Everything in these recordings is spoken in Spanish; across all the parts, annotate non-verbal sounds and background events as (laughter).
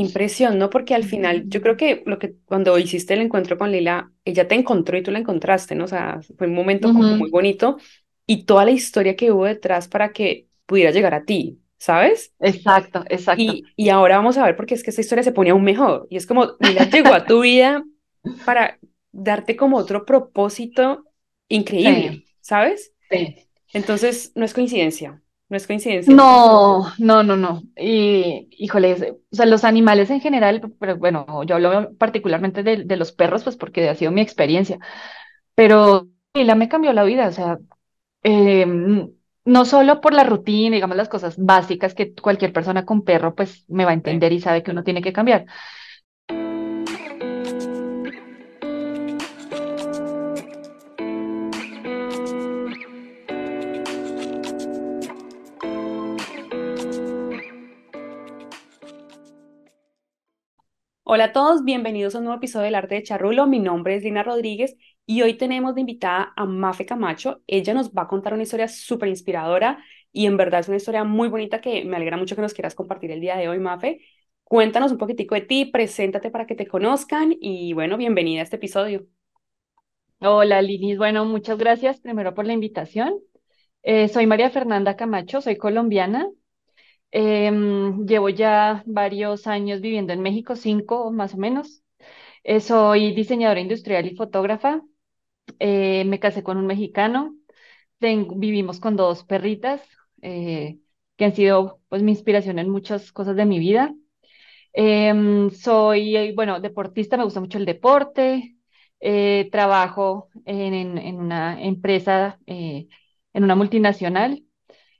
Impresión, ¿no? Porque al final yo creo que lo que cuando hiciste el encuentro con Lila, ella te encontró y tú la encontraste, ¿no? O sea, fue un momento como muy bonito y toda la historia que hubo detrás para que pudiera llegar a ti, ¿sabes? Exacto, exacto. Y, y ahora vamos a ver porque es que esta historia se pone aún mejor y es como Lila llegó a tu vida para darte como otro propósito increíble, Sí, ¿sabes? sí. Entonces, no es coincidencia, no es coincidencia. No, no, no, no. Y, híjole, o sea, los animales en general, pero bueno, yo hablo particularmente de, de los perros, pues porque ha sido mi experiencia. Pero Lila me cambió la vida, o sea, eh, no solo por la rutina, digamos, las cosas básicas que cualquier persona con perro, pues me va a entender y sabe que uno tiene que cambiar. Hola a todos, bienvenidos a un nuevo episodio del Arte de Charrulo. Mi nombre es Lina Rodríguez y hoy tenemos de invitada a Mafe Camacho. Ella nos va a contar una historia súper inspiradora y en verdad es una historia muy bonita que me alegra mucho que nos quieras compartir el día de hoy, Mafe. Cuéntanos un poquitico de ti, preséntate para que te conozcan y bueno, bienvenida a este episodio. Hola, Linis. Bueno, muchas gracias primero por la invitación. Eh, soy María Fernanda Camacho, soy colombiana. Em, llevo ya varios años viviendo en México, cinco más o menos. Eh, soy diseñadora industrial y fotógrafa. Eh, me casé con un mexicano. Vivimos con dos perritas eh, que han sido pues mi inspiración en muchas cosas de mi vida. Em, soy, eh, bueno, deportista, me gusta mucho el deporte. Eh, trabajo en, en- en una empresa, eh, en una multinacional.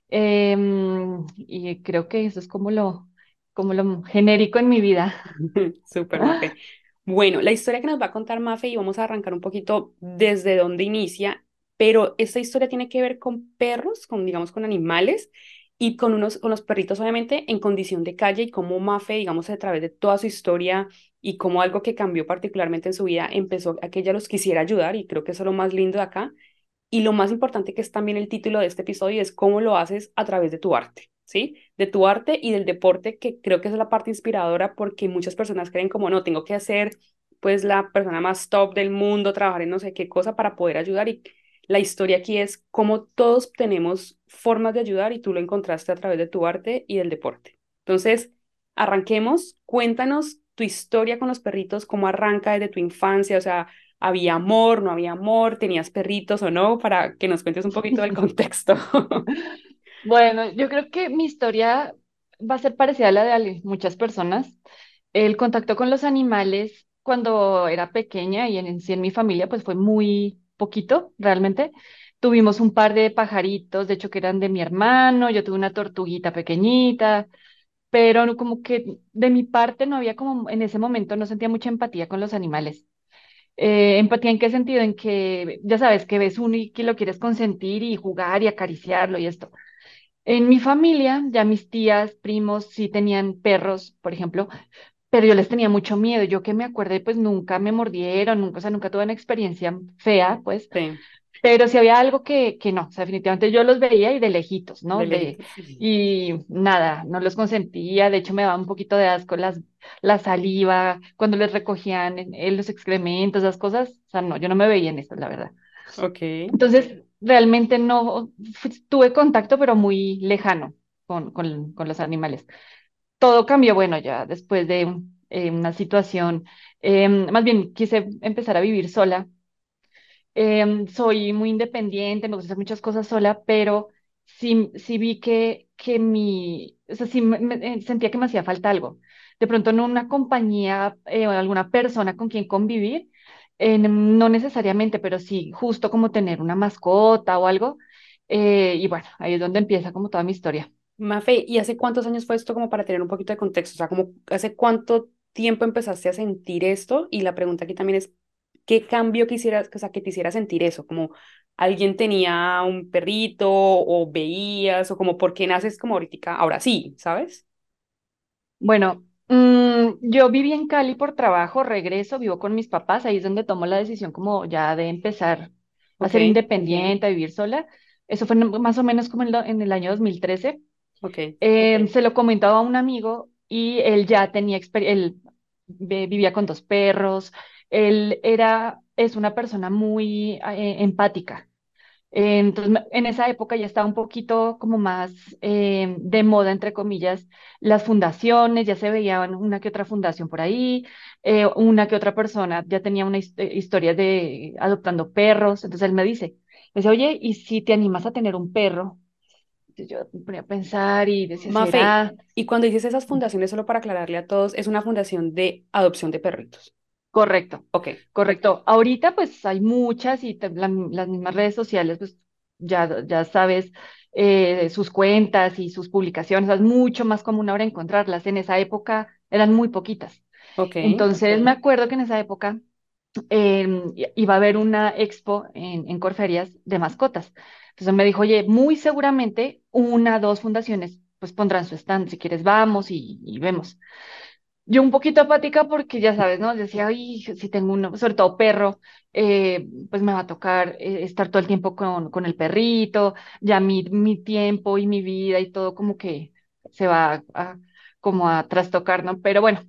Em, y creo que eso es como lo, como lo genérico en mi vida. (laughs) Súper, Mafe. (laughs) Bueno, la historia que nos va a contar Mafe y vamos a arrancar un poquito desde dónde inicia, pero esta historia tiene que ver con perros, con digamos con animales y con unos con los perritos obviamente en condición de calle y cómo Mafe, digamos, a través de toda su historia y cómo algo que cambió particularmente en su vida empezó a que ella los quisiera ayudar y creo que eso es lo más lindo de acá y lo más importante que es también el título de este episodio es cómo lo haces a través de tu arte, ¿sí? De tu arte y del deporte, que creo que es la parte inspiradora porque muchas personas creen como, no, tengo que hacer pues la persona más top del mundo, trabajar en no sé qué cosa para poder ayudar y la historia aquí es cómo todos tenemos formas de ayudar y tú lo encontraste a través de tu arte y del deporte. Entonces, arranquemos, cuéntanos tu historia con los perritos, cómo arranca desde tu infancia, o sea, ¿Había amor, no había amor? ¿Tenías perritos o no? Para que nos cuentes un poquito del (laughs) contexto. Bueno, yo creo que mi historia va a ser parecida a la de muchas personas. El contacto con los animales cuando era pequeña y en, sí en mi familia, pues fue muy poquito, realmente. Tuvimos un par de pajaritos, de hecho que eran de mi hermano, yo tuve una tortuguita pequeñita, pero como que de mi parte no había como, en ese momento no sentía mucha empatía con los animales. Eh, empatía en qué sentido? En que ya sabes que ves uno y que lo quieres consentir y jugar y acariciarlo y esto. En mi familia, ya mis tías, primos, sí tenían perros, por ejemplo, pero yo les tenía mucho miedo. Yo que me acuerde, pues nunca me mordieron, nunca, o sea, nunca tuve una experiencia fea, pues, Sí, pero si había algo que, que no, o sea, definitivamente yo los veía y de lejitos, de ¿no? De, lejitos. y nada, no los consentía, de hecho me daba un poquito de asco las, la saliva, cuando les recogían en- en los excrementos, esas cosas, o sea, no, yo no me veía en eso, la verdad. Ok. Entonces, realmente no tuve contacto, pero muy lejano con, con, con los animales. Todo cambió, bueno, ya después de eh, una situación, em, más bien quise empezar a vivir sola. Em, soy muy independiente, me gusta hacer muchas cosas sola, pero sí, sí vi que, que mi, o sea, sí me- eh, sentía que me hacía falta algo. De pronto en una compañía eh, o alguna persona con quien convivir, no necesariamente, pero sí justo como tener una mascota o algo. eh, y bueno, ahí es donde empieza como toda mi historia. Mafe, ¿y hace cuántos años fue esto como para tener un poquito de contexto? O sea, como hace cuánto tiempo empezaste a sentir esto? Y la pregunta aquí también es, ¿qué cambio quisieras, o sea, que te hiciera sentir eso? Como alguien tenía un perrito o veías o como por qué naces como ahorita, ahora sí, ¿sabes? Bueno, mm, yo viví en Cali por trabajo, regreso, vivo con mis papás, ahí es donde tomo la decisión como ya de empezar a ser independiente, a vivir sola. Eso fue más o menos como en, lo- en el año 2013. ok, Eh, se lo comentaba a un amigo y él ya tenía experiencia, él vivía con dos perros, él era, es una persona muy eh, empática. Eh, Entonces, en esa época ya estaba un poquito como más eh, de moda, entre comillas, las fundaciones, ya se veían una que otra fundación por ahí, eh, una que otra persona ya tenía una his- eh, historia de adoptando perros. Entonces él me dice, me dice, oye, ¿y si te animas a tener un perro? Entonces yo me ponía a pensar y decía, Mafe, ¿será? y cuando dices esas fundaciones, solo para aclararle a todos, es una fundación de adopción de perritos. Correcto. Ok, Correcto. Ahorita pues hay muchas y te- la- las mismas redes sociales pues ya, ya sabes eh, sus cuentas y sus publicaciones. Es mucho más común ahora encontrarlas. En esa época eran muy poquitas. ok, Entonces me acuerdo que en esa época em, iba a haber una expo en, en Corferias de mascotas. Entonces me dijo, oye, muy seguramente una, dos fundaciones pues pondrán su stand. Si quieres vamos y, y vemos. Yo un poquito apática porque ya sabes, ¿no? Decía, ay, si tengo uno, sobre todo perro, eh, pues me va a tocar eh, estar todo el tiempo con, con el perrito, ya mi, mi tiempo y mi vida y todo como que se va a, como a trastocar, ¿no? Pero bueno,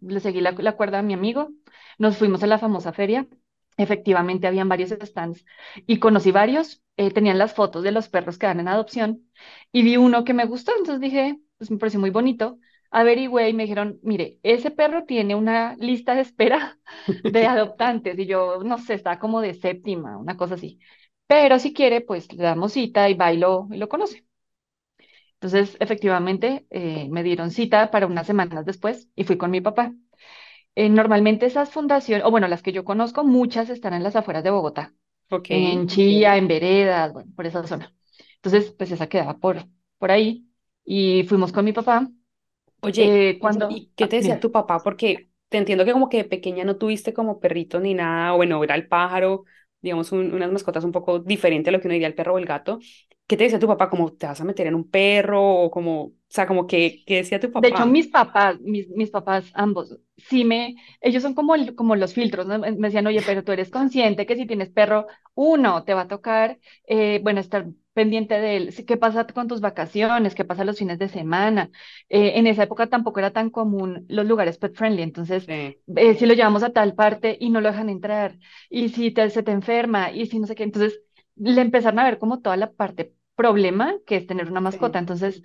le seguí la, la cuerda a mi amigo, nos fuimos a la famosa feria, efectivamente habían varios stands y conocí varios, eh, tenían las fotos de los perros que dan en adopción y vi uno que me gustó, entonces dije, pues me pareció muy bonito averigüé y me dijeron, mire, ese perro tiene una lista de espera (laughs) de (laughs) adoptantes y yo, no sé, está como de séptima, una cosa así. Pero si quiere, pues le damos cita y va y lo, y lo conoce. Entonces, efectivamente, eh, me dieron cita para unas semanas después y fui con mi papá. Eh, normalmente esas fundaciones, o bueno, las que yo conozco, muchas están en las afueras de Bogotá, ok. en Chía, en Veredas, bueno, por esa zona. Entonces, pues esa quedaba por, por ahí y fuimos con mi papá. Oye, Eh, cuando, ¿y qué te decía tu papá? Porque te entiendo que como que de pequeña no tuviste como perrito ni nada, o bueno, era el pájaro, digamos, un- unas mascotas un poco diferente a lo que uno diría el perro o el gato. ¿Qué te decía tu papá? ¿Como te vas a meter en un perro? O como, o sea, como que, ¿qué decía tu De hecho, papá? mis papás, mis, mis papás, ambos, sí me, ellos son como, el- como los filtros, ¿no? Me me decían, oye, pero tú eres consciente que si tienes perro, uno, te va a tocar, eh, bueno, estar pendiente de él. ¿Qué pasa con tus vacaciones? ¿Qué pasa los fines de semana? Eh, en esa época tampoco era tan común los lugares pet friendly, entonces, Sí, eh, si lo llevamos a tal parte y no lo dejan entrar, y si te, se te enferma, y si no sé qué, entonces, le empezaron a ver como toda la parte problema que es tener una mascota. sí. Entonces,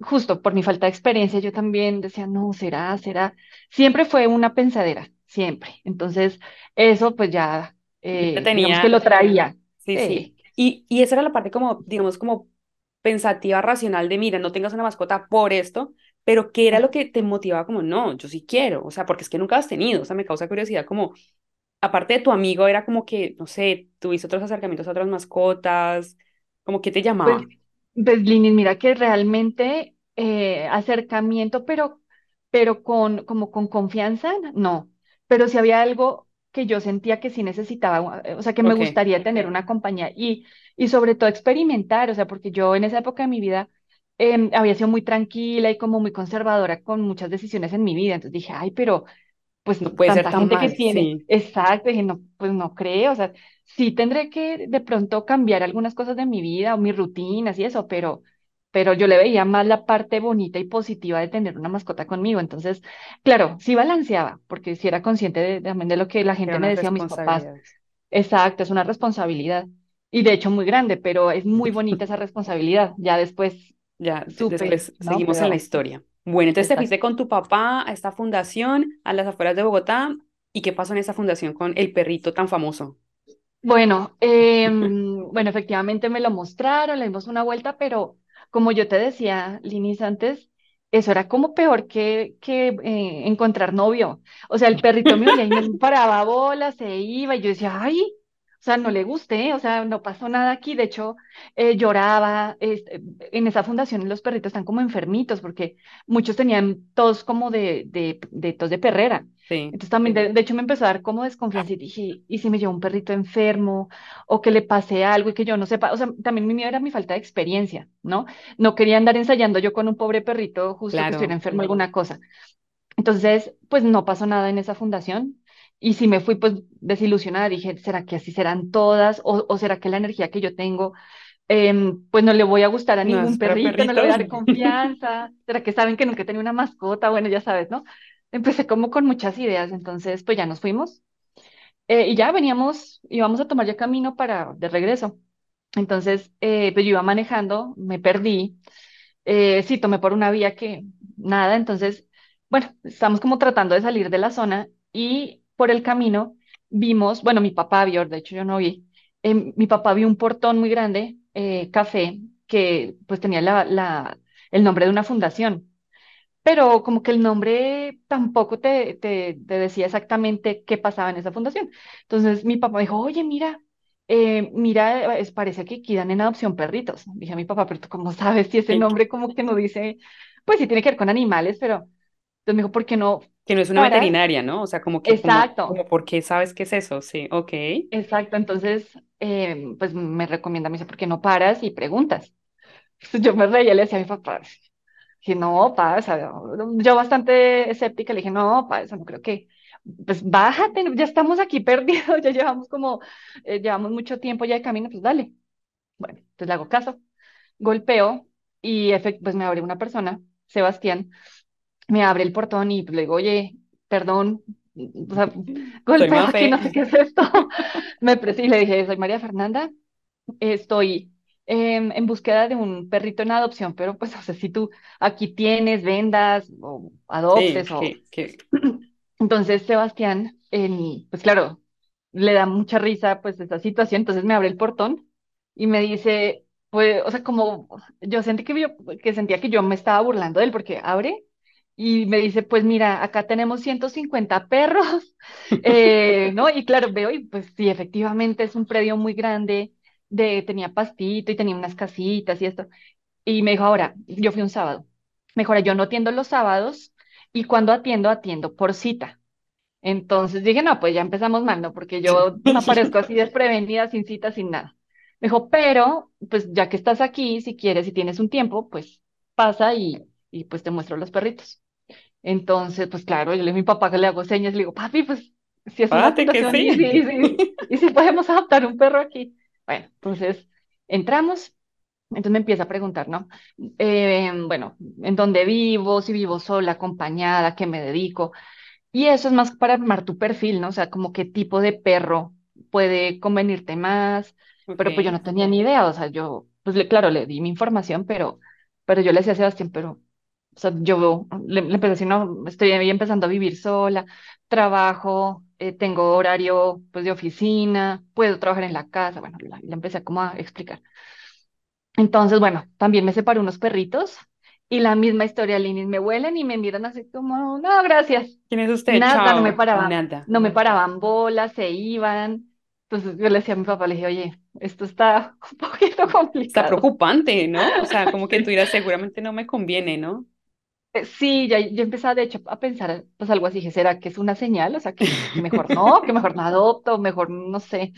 justo por mi falta de experiencia, yo también decía, no, será, será. Siempre fue una pensadera, siempre. Entonces, eso pues ya, eh, digamos que lo traía. Sí, sí. Y, y esa era la parte como, digamos, como pensativa, racional de, mira, no tengas una mascota por esto, pero ¿qué era lo que te motivaba como, no, yo sí quiero? O sea, porque es que nunca has tenido, o sea, me causa curiosidad como, aparte de tu amigo, era como que, no sé, tuviste otros acercamientos a otras mascotas, como que te Pues, llamaba. pues Lini, mira que realmente eh, acercamiento, pero, pero con, como con confianza, no. Pero si había algo que yo sentía que sí necesitaba, eh, o sea, que me gustaría tener una compañía y, y sobre todo experimentar, o sea, porque yo en esa época de mi vida em, había sido muy tranquila y como muy conservadora con muchas decisiones en mi vida. Entonces dije, ay, pero pues no puede ser tanta tan gente que tiene, sí, exacto, dije, no, pues no creo, o sea, sí tendré que de pronto cambiar algunas cosas de mi vida o mis rutinas y eso, pero, pero yo le veía más la parte bonita y positiva de tener una mascota conmigo, entonces, claro, sí balanceaba, porque sí era consciente de, también de lo que la gente me decía, mis papás, exacto, es una responsabilidad, y de hecho muy grande, pero es muy bonita esa responsabilidad, ya después Ya, supe, después ¿no? seguimos en la historia. Bueno, entonces te exacto. fuiste con tu papá a esta fundación a las afueras de Bogotá. ¿Y qué pasó en esa fundación con el perrito tan famoso? Bueno, em, bueno, efectivamente me lo mostraron, le dimos una vuelta, pero como yo te decía, Linis, antes, eso era como peor que, que eh, encontrar novio. O sea, el perrito me oía y me (laughs) paraba bola, se iba, y yo decía, ay, o sea, no le gusté, o sea, no pasó nada aquí. De hecho, eh, lloraba. este, en esa fundación los perritos están como enfermitos, porque muchos tenían tos como de, de, de tos de perrera. Sí, Entonces también, de, de hecho, me empezó a dar como desconfianza y dije, ¿y si me llevo un perrito enfermo o que le pase algo y que yo no sepa? O sea, también mi miedo era mi falta de experiencia, ¿no? No quería andar ensayando yo con un pobre perrito justo que estuviera claro. enfermo alguna cosa. Entonces, pues no pasó nada en esa fundación y si me fui pues desilusionada, dije, ¿será que así serán todas o, o será que la energía que yo tengo em, pues no le voy a gustar a ningún perrito, no le voy a perritos. dar (laughs) confianza. ¿Será que saben que nunca he tenido una mascota? Bueno, ya sabes, ¿no? Empecé como con muchas ideas, entonces pues ya nos fuimos eh, y ya veníamos, íbamos a tomar ya camino para de regreso. Entonces, eh, pues yo iba manejando, me perdí, eh, sí, tomé por una vía que nada, entonces, bueno, estamos como tratando de salir de la zona y por el camino vimos, bueno, mi papá vio, de hecho yo no vi, eh, mi papá vio un portón muy grande, eh, café, que pues tenía la, la, el nombre de una fundación pero como que el nombre tampoco te, te, te decía exactamente qué pasaba en esa fundación. Entonces mi papá dijo, oye, mira, eh, mira, es, parece que aquí dan en adopción perritos. Dije a mi papá, pero tú cómo sabes si ese nombre como que no dice, pues sí tiene que ver con animales, pero entonces me dijo, ¿por qué no que no es una veterinaria, ¿no? O sea, como que, como, Exacto, como, ¿por qué sabes qué es eso? Sí, ok. exacto. Entonces, eh, pues me recomienda, me dice, ¿por qué no paras y preguntas? Entonces, yo me reía, le decía a mi papá, Dije, no, pa, o sea, yo bastante escéptica, le dije, no, pa, eso no creo que, pues bájate, ya estamos aquí perdidos, (laughs) ya llevamos como, eh, llevamos mucho tiempo ya de camino, pues dale. Bueno, entonces le hago caso, golpeo y pues me abre una persona, Sebastián, me abre el portón y le digo, oye, perdón, o sea, (laughs) Mafe. no sé qué es esto. (laughs) Me y le dije, soy María Fernanda, Estoy em, en búsqueda de un perrito en adopción, pero pues, o sea, si tú aquí tienes, vendas o Sí, adoptes o... que, (clears throat) que, Entonces, Sebastián, pues claro, le da mucha risa pues esta situación, entonces me abre el portón y me dice, pues, o sea, como yo sentí que, yo, que sentía que yo me estaba burlando de él porque abre y me dice, pues mira, acá tenemos 150 perros, (laughs) eh, ¿no? Y claro, veo y pues sí, efectivamente es un predio muy grande, de, tenía pastito y tenía unas casitas y esto. Y me dijo, ahora, yo fui un sábado, me dijo, ahora, yo no atiendo los sábados y cuando atiendo, atiendo por cita. Entonces dije, no, pues ya empezamos mal, ¿no? Porque yo (laughs) aparezco así desprevenida, sin cita, sin nada. Me dijo, pero, pues ya que estás aquí, si quieres, si tienes un tiempo, pues pasa y, y pues te muestro los perritos. Entonces, pues claro, yo le mi papá que le hago señas, le digo, papi, pues si es una que y sí. y si podemos adoptar un perro aquí. Bueno, entonces entramos, entonces me empieza a preguntar, ¿no? Eh, bueno, en dónde vivo, si vivo sola, acompañada, qué me dedico. Y eso es más para armar tu perfil, ¿no? O sea, como qué tipo de perro puede convenirte más, pero pues yo no tenía ni idea, o sea, yo, pues le, claro, le di mi información, pero, pero yo le decía a Sebastián, pero, o sea, yo le, le empecé a decir, no, estoy empezando a vivir sola, trabajo, eh, tengo horario, pues, de oficina, puedo trabajar en la casa, bueno, la- le empecé como a explicar. Entonces, bueno, también me separé unos perritos y la misma historia, Linis, me huelen y me miran así como, no, gracias. ¿quién es usted? Nada, no me Chao. paraban, Nada. no me paraban bolas, se iban. Entonces yo le decía a mi papá, le dije, oye, esto está (laughs) un poquito Está complicado. preocupante, ¿no? O sea, como que tú dirás, (laughs) seguramente no me conviene, ¿no? Eh, sí, ya, yo empezaba de hecho a pensar, pues algo así, dije, ¿será que es una señal? O sea, que, que mejor no, que mejor no adopto, mejor no sé.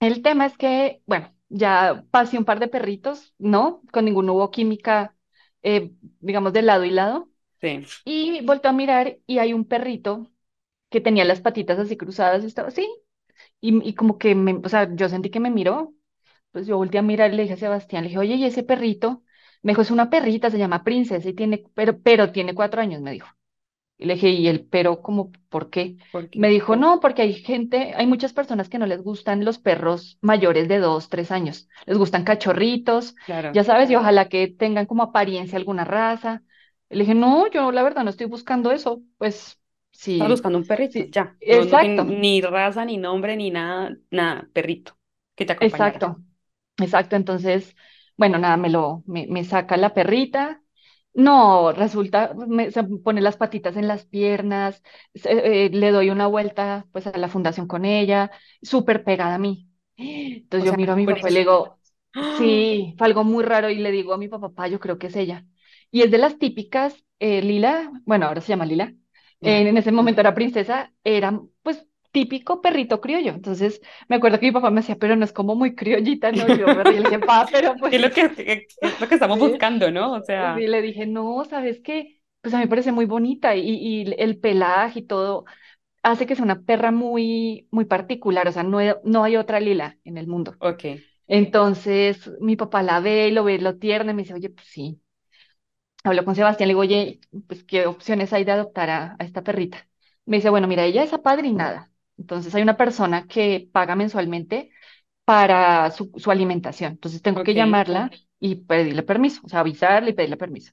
El tema es que, bueno, ya pasé un par de perritos, ¿no? Con ninguno hubo química, eh, digamos, de lado y lado. Sí. Y volto a mirar y hay un perrito que tenía las patitas así cruzadas y estaba así. Y, y como que me, o sea, yo sentí que me miró. Pues yo volteé a mirar y le dije a Sebastián, le dije, oye, ¿y ese perrito? Me dijo, es una perrita, se llama Princesa y tiene, pero, pero tiene cuatro años, me dijo. Y le dije, ¿y el pero cómo, por qué? ¿Por Me dijo, no, porque hay gente, hay muchas personas que no les gustan los perros mayores de dos, tres años. Les gustan cachorritos, Claro. ya sabes, y ojalá que tengan como apariencia alguna raza. Le dije, no, yo la verdad no estoy buscando eso. Pues sí, buscando un perrito, sí, ya. No, no tiene exacto, ni raza, ni nombre, ni nada, nada, perrito que te acompañara. exacto. Exacto, entonces, bueno, nada, me lo, me, me saca la perrita. No, resulta, me, se pone las patitas en las piernas, se- eh, le doy una vuelta pues a la fundación con ella, súper pegada a mí. O Entonces yo sea, miro a mi papá y le digo, sí, fue algo muy raro y le digo a mi papá, "Pa, yo creo que es ella. Y es de las típicas, eh, Lila, bueno, ahora se llama Lila, eh, en ese momento era princesa, era pues típico perrito criollo. Entonces me acuerdo que mi papá me decía, pero no es como muy criollita, ¿no? Y yo me reí y le dije, pa, pero pues (laughs) ¿Qué es lo que, qué- qué es lo que estamos sí. buscando, ¿no? O sea, le dije, no, ¿sabes qué? Pues a mí me parece muy bonita y, y el pelaje y todo hace que sea una perra muy, muy particular, o sea, no, hay- no hay otra Lila en el mundo. ok. Entonces mi papá la ve y lo ve, lo tierna y me dice, oye, pues sí. Habló con Sebastián, le digo, oye, pues qué opciones hay de adoptar a, a esta perrita. Me dice, bueno, mira, ella es apadrinada. Entonces hay una persona que paga mensualmente para su, su alimentación. Entonces tengo que Ok, llamarla y pedirle permiso, o sea, avisarle y pedirle permiso.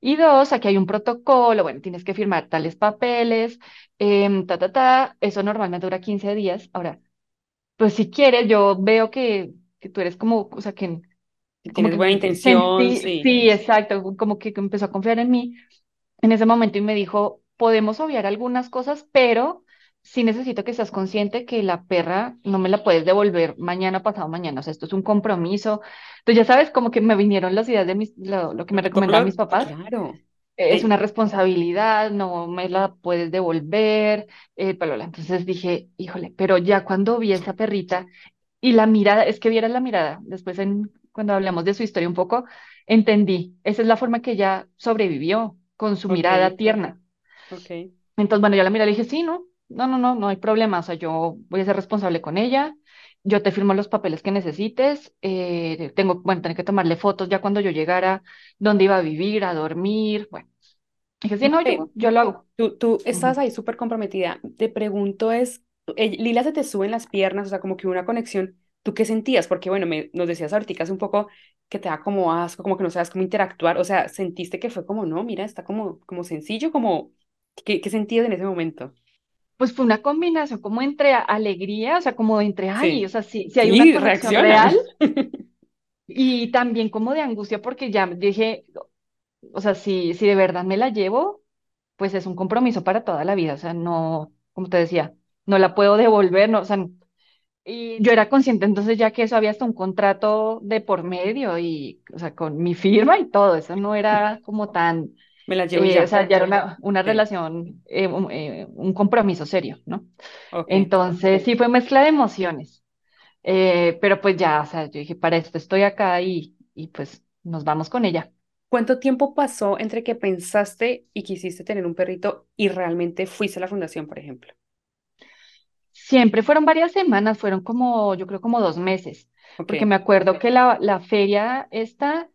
Y dos, aquí hay un protocolo, bueno, tienes que firmar tales papeles, em, ta, ta, ta. Eso normalmente dura 15 días. Ahora, pues si quieres, yo veo que, que tú eres como, o sea, que como tienes buena que intención, sentí, sí. sí, exacto, como que empezó a confiar en mí en ese momento y me dijo, podemos obviar algunas cosas, pero sí necesito que seas consciente que la perra no me la puedes devolver mañana, pasado mañana, o sea, esto es un compromiso. Entonces, ya sabes, como que me vinieron las ideas de mis, lo, lo que me recomendaban mis papás. claro. Es Eh, una responsabilidad, no me la puedes devolver, eh, bla. Entonces dije, híjole, pero ya cuando vi esa perrita y la mirada, es que vieras la mirada, después en, cuando hablamos de su historia un poco, entendí, esa es la forma que ella sobrevivió, con su mirada tierna. ok. Entonces, bueno, yo la miré y le dije, sí, no, no, no, no, no hay problema, o sea, yo voy a ser responsable con ella, yo te firmo los papeles que necesites, eh, tengo, bueno, tener que tomarle fotos ya cuando yo llegara, dónde iba a vivir, a dormir, bueno, dije, sí, no, yo, yo lo hago. tú, tú estás ahí súper comprometida. Te pregunto es, eh, Lila se te sube en las piernas, o sea, como que una conexión. ¿Tú qué sentías? Porque, bueno, me, nos decías ahorita hace un poco que te da como asco, como que no sabes cómo interactuar. O sea, ¿sentiste que fue como, no, mira, está como, como sencillo, como, ¿qué, qué sentías en ese momento? Pues fue una combinación como entre alegría, o sea, como entre, ay, o sea, sí, sí hay una conexión real (laughs) y también como de angustia porque ya dije, o sea, si, si de verdad me la llevo, pues es un compromiso para toda la vida, o sea, no, como te decía, no la puedo devolver, no, o sea, y yo era consciente entonces ya que eso había hasta un contrato de por medio y, o sea, con mi firma y todo, eso no era como tan, Me la llevo eh, o ya. sea, ya era una, una Sí, relación, eh, un, eh, un compromiso serio, ¿no? Entonces, sí fue mezcla de emociones, eh, pero pues ya, o sea, yo dije, para esto estoy acá y, y pues nos vamos con ella. ¿Cuánto tiempo pasó entre que pensaste y quisiste tener un perrito y realmente fuiste a la fundación, por ejemplo? Siempre fueron varias semanas, fueron como, yo creo como dos meses, porque me acuerdo que la, la feria esta,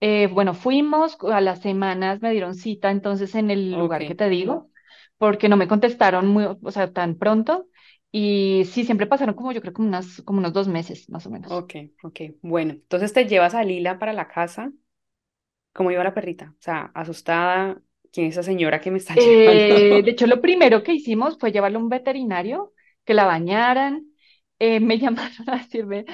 eh, bueno, fuimos, a las semanas me dieron cita entonces en el lugar que ok. te digo, porque no me contestaron muy, o sea, tan pronto, y sí, siempre pasaron como yo creo como unas, como unos dos meses, más o menos. Ok, ok. Bueno, entonces te llevas a Lila para la casa. ¿Cómo iba la perrita? O sea, asustada. ¿Quién es esa señora que me está (laughs) Eh, de llevando? hecho, lo primero que hicimos fue llevarlo a un veterinario, que la bañaran. Eh, me (laughs) llamaron a decirme,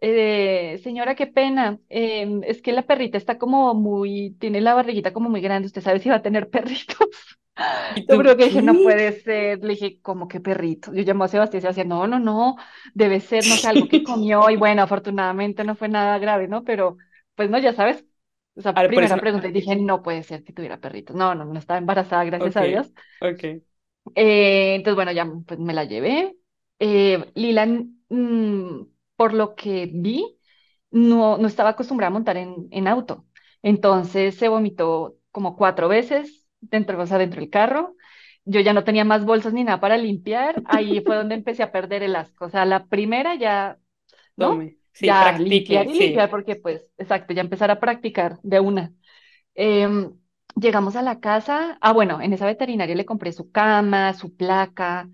eh, señora, qué pena, em, es que la perrita está como muy, tiene la barriguita como muy grande, ¿usted sabe si va a tener (laughs) perritos? ¿Y Yo creo que dije, no puede ser. Le dije, ¿cómo que perrito? Yo llamé a Sebastián y se decía, no, no, no, debe ser, no sé, algo que (laughs) comió. Y bueno, afortunadamente no fue nada grave, ¿no? Pero, pues no, ya sabes, esa A ver, por eso primera pregunta, y dije, no puede ser que tuviera perritos. No, no, no estaba embarazada, gracias Ok, a Dios. ok. Eh, entonces, bueno, ya pues me la llevé. Eh, Lila, mm, por lo que vi, no, no estaba acostumbrada a montar en, en auto. Entonces se vomitó como cuatro veces dentro, o sea, dentro del carro. Yo ya no tenía más bolsas ni nada para limpiar. Ahí fue donde empecé a perder el asco. O sea, la primera ya, ¿no? Tome. Sí, Ya practique, limpiar y sí. limpiar porque pues, exacto, ya empezar a practicar de una. Em, llegamos a la casa. Ah, bueno, en esa veterinaria le compré su cama, su placa.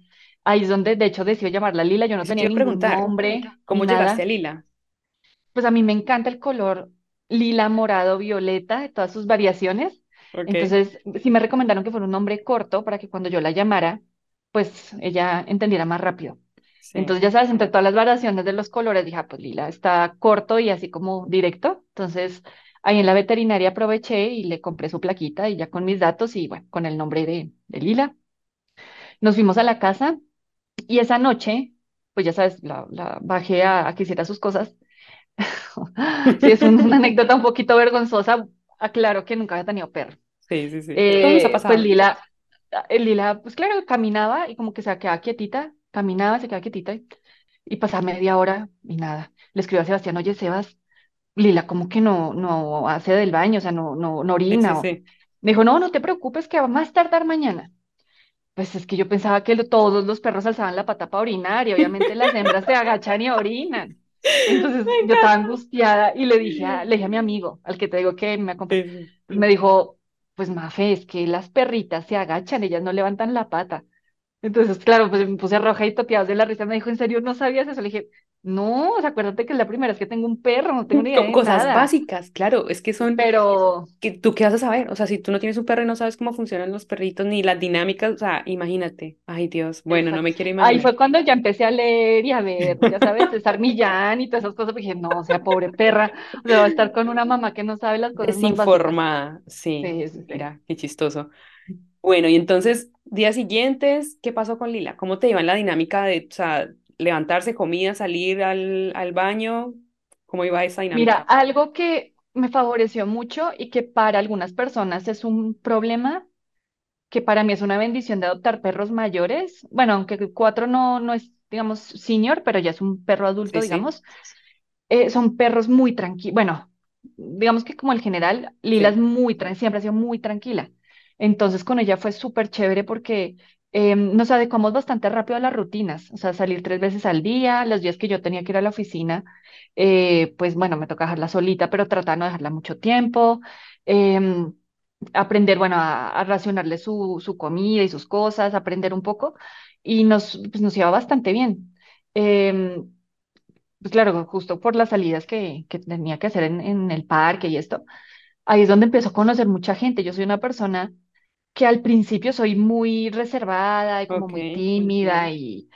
Ahí es donde, de hecho, decidió llamarla Lila. Yo no Eso tenía ningún preguntar. nombre ¿Cómo llegaste a nada. Lila? Pues a mí me encanta el color lila, morado, violeta, todas sus variaciones. Entonces, sí me recomendaron que fuera un nombre corto para que cuando yo la llamara, pues ella entendiera más rápido. sí. Entonces, ya sabes, entre todas las variaciones de los colores, dije, ah, pues lila está corto y así como directo. Entonces, ahí en la veterinaria aproveché y le compré su plaquita y ya con mis datos y bueno, con el nombre de, de Lila. Nos fuimos a la casa y esa noche, pues ya sabes, la, la bajé a, a que hiciera sus cosas. (laughs) Sí, es un- una anécdota un poquito vergonzosa. Aclaro que nunca había tenido perro. Sí, sí, sí. Todo Eh, pues. Lila, el Lila, pues claro, caminaba y como que se quedaba quietita, caminaba, se quedaba quietita y, y pasaba media hora y nada. Le escribió a Sebastián, oye, Sebas, Lila, ¿cómo que no, no hace del baño? O sea, no, no, no Sí, sí, orina. o- sí. Me dijo, no, no te preocupes, que va más tardar mañana. Pues es que yo pensaba que lo- todos los perros alzaban la pata para orinar y obviamente las hembras se agachan y orinan. (laughs) Entonces yo estaba angustiada y le dije a, le dije a mi amigo, al que te digo que me acompañó, me dijo, pues Mafe, es que las perritas se agachan, ellas no levantan la pata. Entonces, claro, pues me puse roja y toteados de la risa. Me dijo, ¿en serio no sabías eso? Le dije, no, o sea, acuérdate que es la primera vez que tengo un perro, no tengo (laughs) ni idea Co- de Cosas nada. básicas, claro, es que son, Pero que tú qué vas a saber, o sea, si tú no tienes un perro y no sabes cómo funcionan los perritos ni las dinámicas, o sea, imagínate, ay Dios, bueno, no me quiero Ahí imaginar. fue cuando ya empecé a leer y a ver, ya sabes, César Millán y todas esas cosas, porque dije, no, o sea, pobre perra, o sea, va a estar con una mamá que no sabe las cosas. Desinformada, sí, Sí, sí, sí. mira, qué chistoso. Bueno, y entonces, días siguientes, ¿qué pasó con Lila? ¿Cómo te iba en la dinámica de, o sea, levantarse, comida, salir al, al baño? ¿Cómo iba esa Mira, dinámica? algo que me favoreció mucho y que para algunas personas es un problema, que para mí es una bendición de adoptar perros mayores, bueno, aunque cuatro no, no es, digamos, senior, pero ya es un perro adulto, Sí, sí, digamos, eh, son perros muy tranquilos. Bueno, digamos que como el general, Lila es muy, siempre ha sido muy tranquila. Entonces con ella fue súper chévere porque eh, nos adecuamos bastante rápido a las rutinas, o sea, salir tres veces al día, los días que yo tenía que ir a la oficina, eh, pues bueno, me toca dejarla solita, pero tratar de no dejarla mucho tiempo. em, aprender, bueno, a, a racionarle su, su comida y sus cosas, aprender un poco, y nos, pues, nos iba bastante bien. Em, pues claro, justo por las salidas que, que tenía que hacer en, en el parque y esto, ahí es donde empezó a conocer mucha gente. Yo soy una persona que al principio soy muy reservada y como ok, muy tímida, y,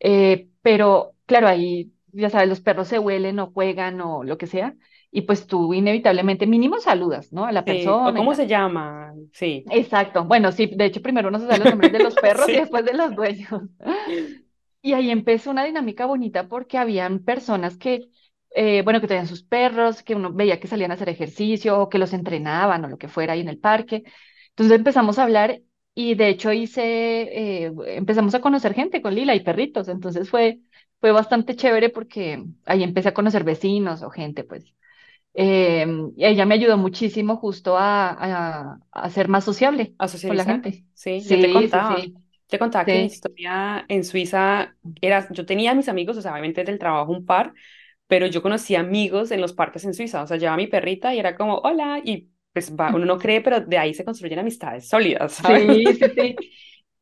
eh, pero claro, ahí ya sabes, los perros se huelen o juegan o lo que sea, y pues tú inevitablemente mínimo saludas, ¿no? A la sí, o persona y cómo tal. se llama, sí, Exacto. Bueno, sí, de hecho primero uno se sabe los nombres de los (laughs) perros y sí, después de los dueños. (laughs) Y ahí empezó una dinámica bonita porque habían personas que, eh, bueno, que tenían sus perros, que uno veía que salían a hacer ejercicio o que los entrenaban o lo que fuera ahí en el parque. Entonces empezamos a hablar y de hecho hice, eh, empezamos a conocer gente con Lila y perritos. Entonces fue, fue bastante chévere porque ahí empecé a conocer vecinos o gente, pues. Eh, y ella me ayudó muchísimo justo a, a, a ser más sociable a con la gente. sí, yo te Sí, sí, contaba, sí, te contaba que mi sí. historia en Suiza era, yo tenía mis amigos, o sea, obviamente del trabajo un par, pero yo conocí amigos en los parques en Suiza, o sea, llevaba mi perrita y era como, hola, y pues va, uno no cree, pero de ahí se construyen amistades sólidas, ¿sabes? Sí, sí, sí.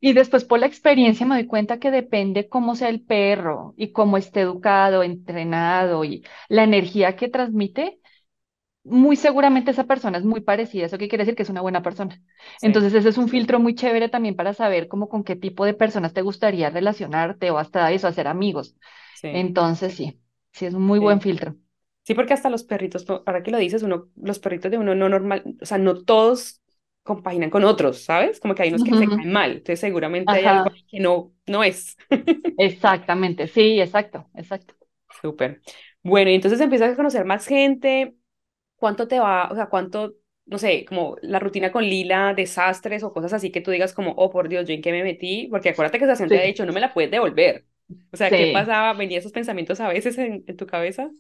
Y después por la experiencia me doy cuenta que depende cómo sea el perro y cómo esté educado, entrenado y la energía que transmite, muy seguramente esa persona es muy parecida. ¿Eso qué quiere decir? Que es una buena persona. Sí, Entonces ese es un filtro muy chévere también para saber cómo con qué tipo de personas te gustaría relacionarte o hasta eso, hacer amigos. sí, Entonces sí, sí es un muy buen filtro. Sí, porque hasta los perritos, ahora que lo dices, uno, los perritos de uno no normal, o sea, no todos compaginan con otros, ¿sabes? Como que hay unos que se Ujú. caen mal, entonces seguramente hay algo Ajá, que no, no es. (laughs) exactamente. Sí, exacto, exacto. Súper. Bueno, y entonces empiezas a conocer más gente. ¿Cuánto te va, o sea, cuánto, no sé, como la rutina con Lila, desastres o cosas así que tú digas como, oh, por Dios, ¿yo en qué me metí? Porque acuérdate que esa te ha Sí, dicho, no me la puedes devolver. O sea, ¿qué sí. pasaba? ¿Venían esos pensamientos a veces en, en tu cabeza?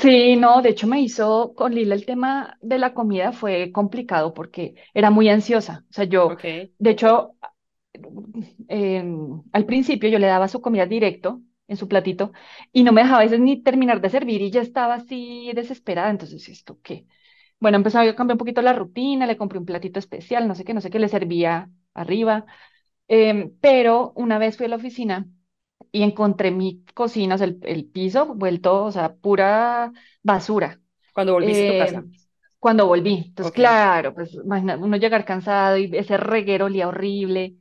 Sí, no, de hecho me hizo con Lila el tema de la comida fue complicado porque era muy ansiosa. O sea, yo, de hecho, em, al principio yo le daba su comida directo en su platito y no me dejaba a veces ni terminar de servir y ya estaba así desesperada. Entonces, ¿esto qué? Bueno, empezó a cambiar un poquito la rutina, le compré un platito especial, no sé qué, no sé qué le servía arriba. Em, pero una vez fui a la oficina y encontré mi cocina, o sea, el, el piso vuelto, o sea, pura basura. Cuando volviste a tu Eh, casa. cuando volví, entonces, claro, pues imagina uno llegar cansado y ese reguero olía horrible,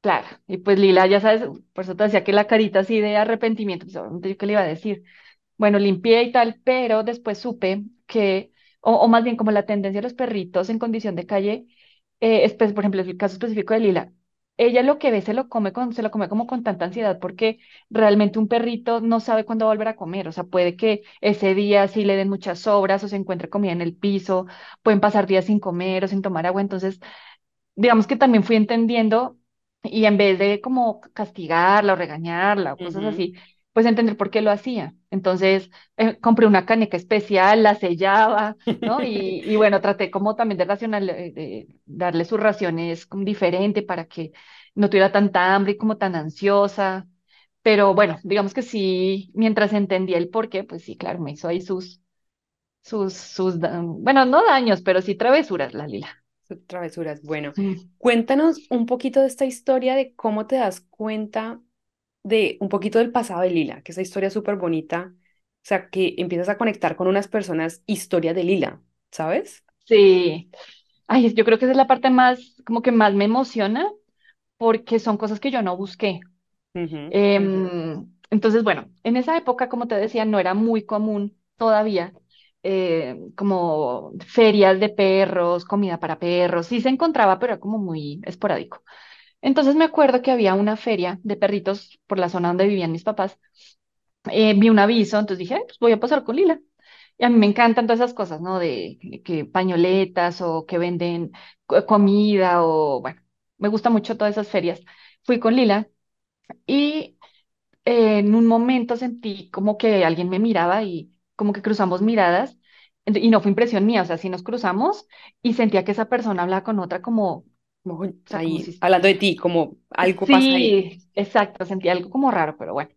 claro. Y pues Lila, ya sabes, por eso te decía que la carita así de arrepentimiento, pues obviamente yo qué le iba a decir. Bueno, limpié y tal, pero después supe que, o, o más bien como la tendencia de los perritos en condición de calle, eh, por ejemplo, el caso específico de Lila, ella lo que ve se lo come con, se lo come como con tanta ansiedad porque realmente un perrito no sabe cuándo va a volver a comer, o sea, puede que ese día sí le den muchas sobras o se encuentre comida en el piso, pueden pasar días sin comer o sin tomar agua, entonces digamos que también fui entendiendo y en vez de como castigarla o regañarla o cosas así, pues entender por qué lo hacía. Entonces, eh, compré una caneca especial, la sellaba, ¿no? (laughs) Y, y bueno, traté como también de racional, eh, de darle sus raciones como diferente para que no tuviera tanta hambre y como tan ansiosa. Pero bueno, digamos que sí, mientras entendía el porqué, pues sí, claro, me hizo ahí sus, sus, sus, bueno, no daños, pero sí travesuras, la Lila. Sus Travesuras. Bueno, Mm. cuéntanos un poquito de esta historia de cómo te das cuenta de un poquito del pasado de Lila, que esa historia es súper bonita. O sea, que empiezas a conectar con unas personas, historia de Lila, ¿sabes? Sí, ay, yo creo que esa es la parte más, como que más me emociona, porque son cosas que yo no busqué. Em, entonces, bueno, en esa época, como te decía, no era muy común todavía eh, como ferias de perros, comida para perros, sí se encontraba, pero era como muy esporádico. Entonces me acuerdo que había una feria de perritos por la zona donde vivían mis papás. Eh, vi un aviso, entonces dije, "Ay, pues voy a pasar con Lila. Y a mí me encantan todas esas cosas, ¿no? De que, pañoletas o que venden co- comida o, bueno, me gusta mucho todas esas ferias. Fui con Lila y eh, en un momento sentí como que alguien me miraba y como que cruzamos miradas y no fue impresión mía, o sea, sí nos cruzamos y sentía que esa persona hablaba con otra como, o Como sea, como ahí, si, hablando de ti, como algo pasa ahí. sí, exacto, sentía algo como raro, pero bueno.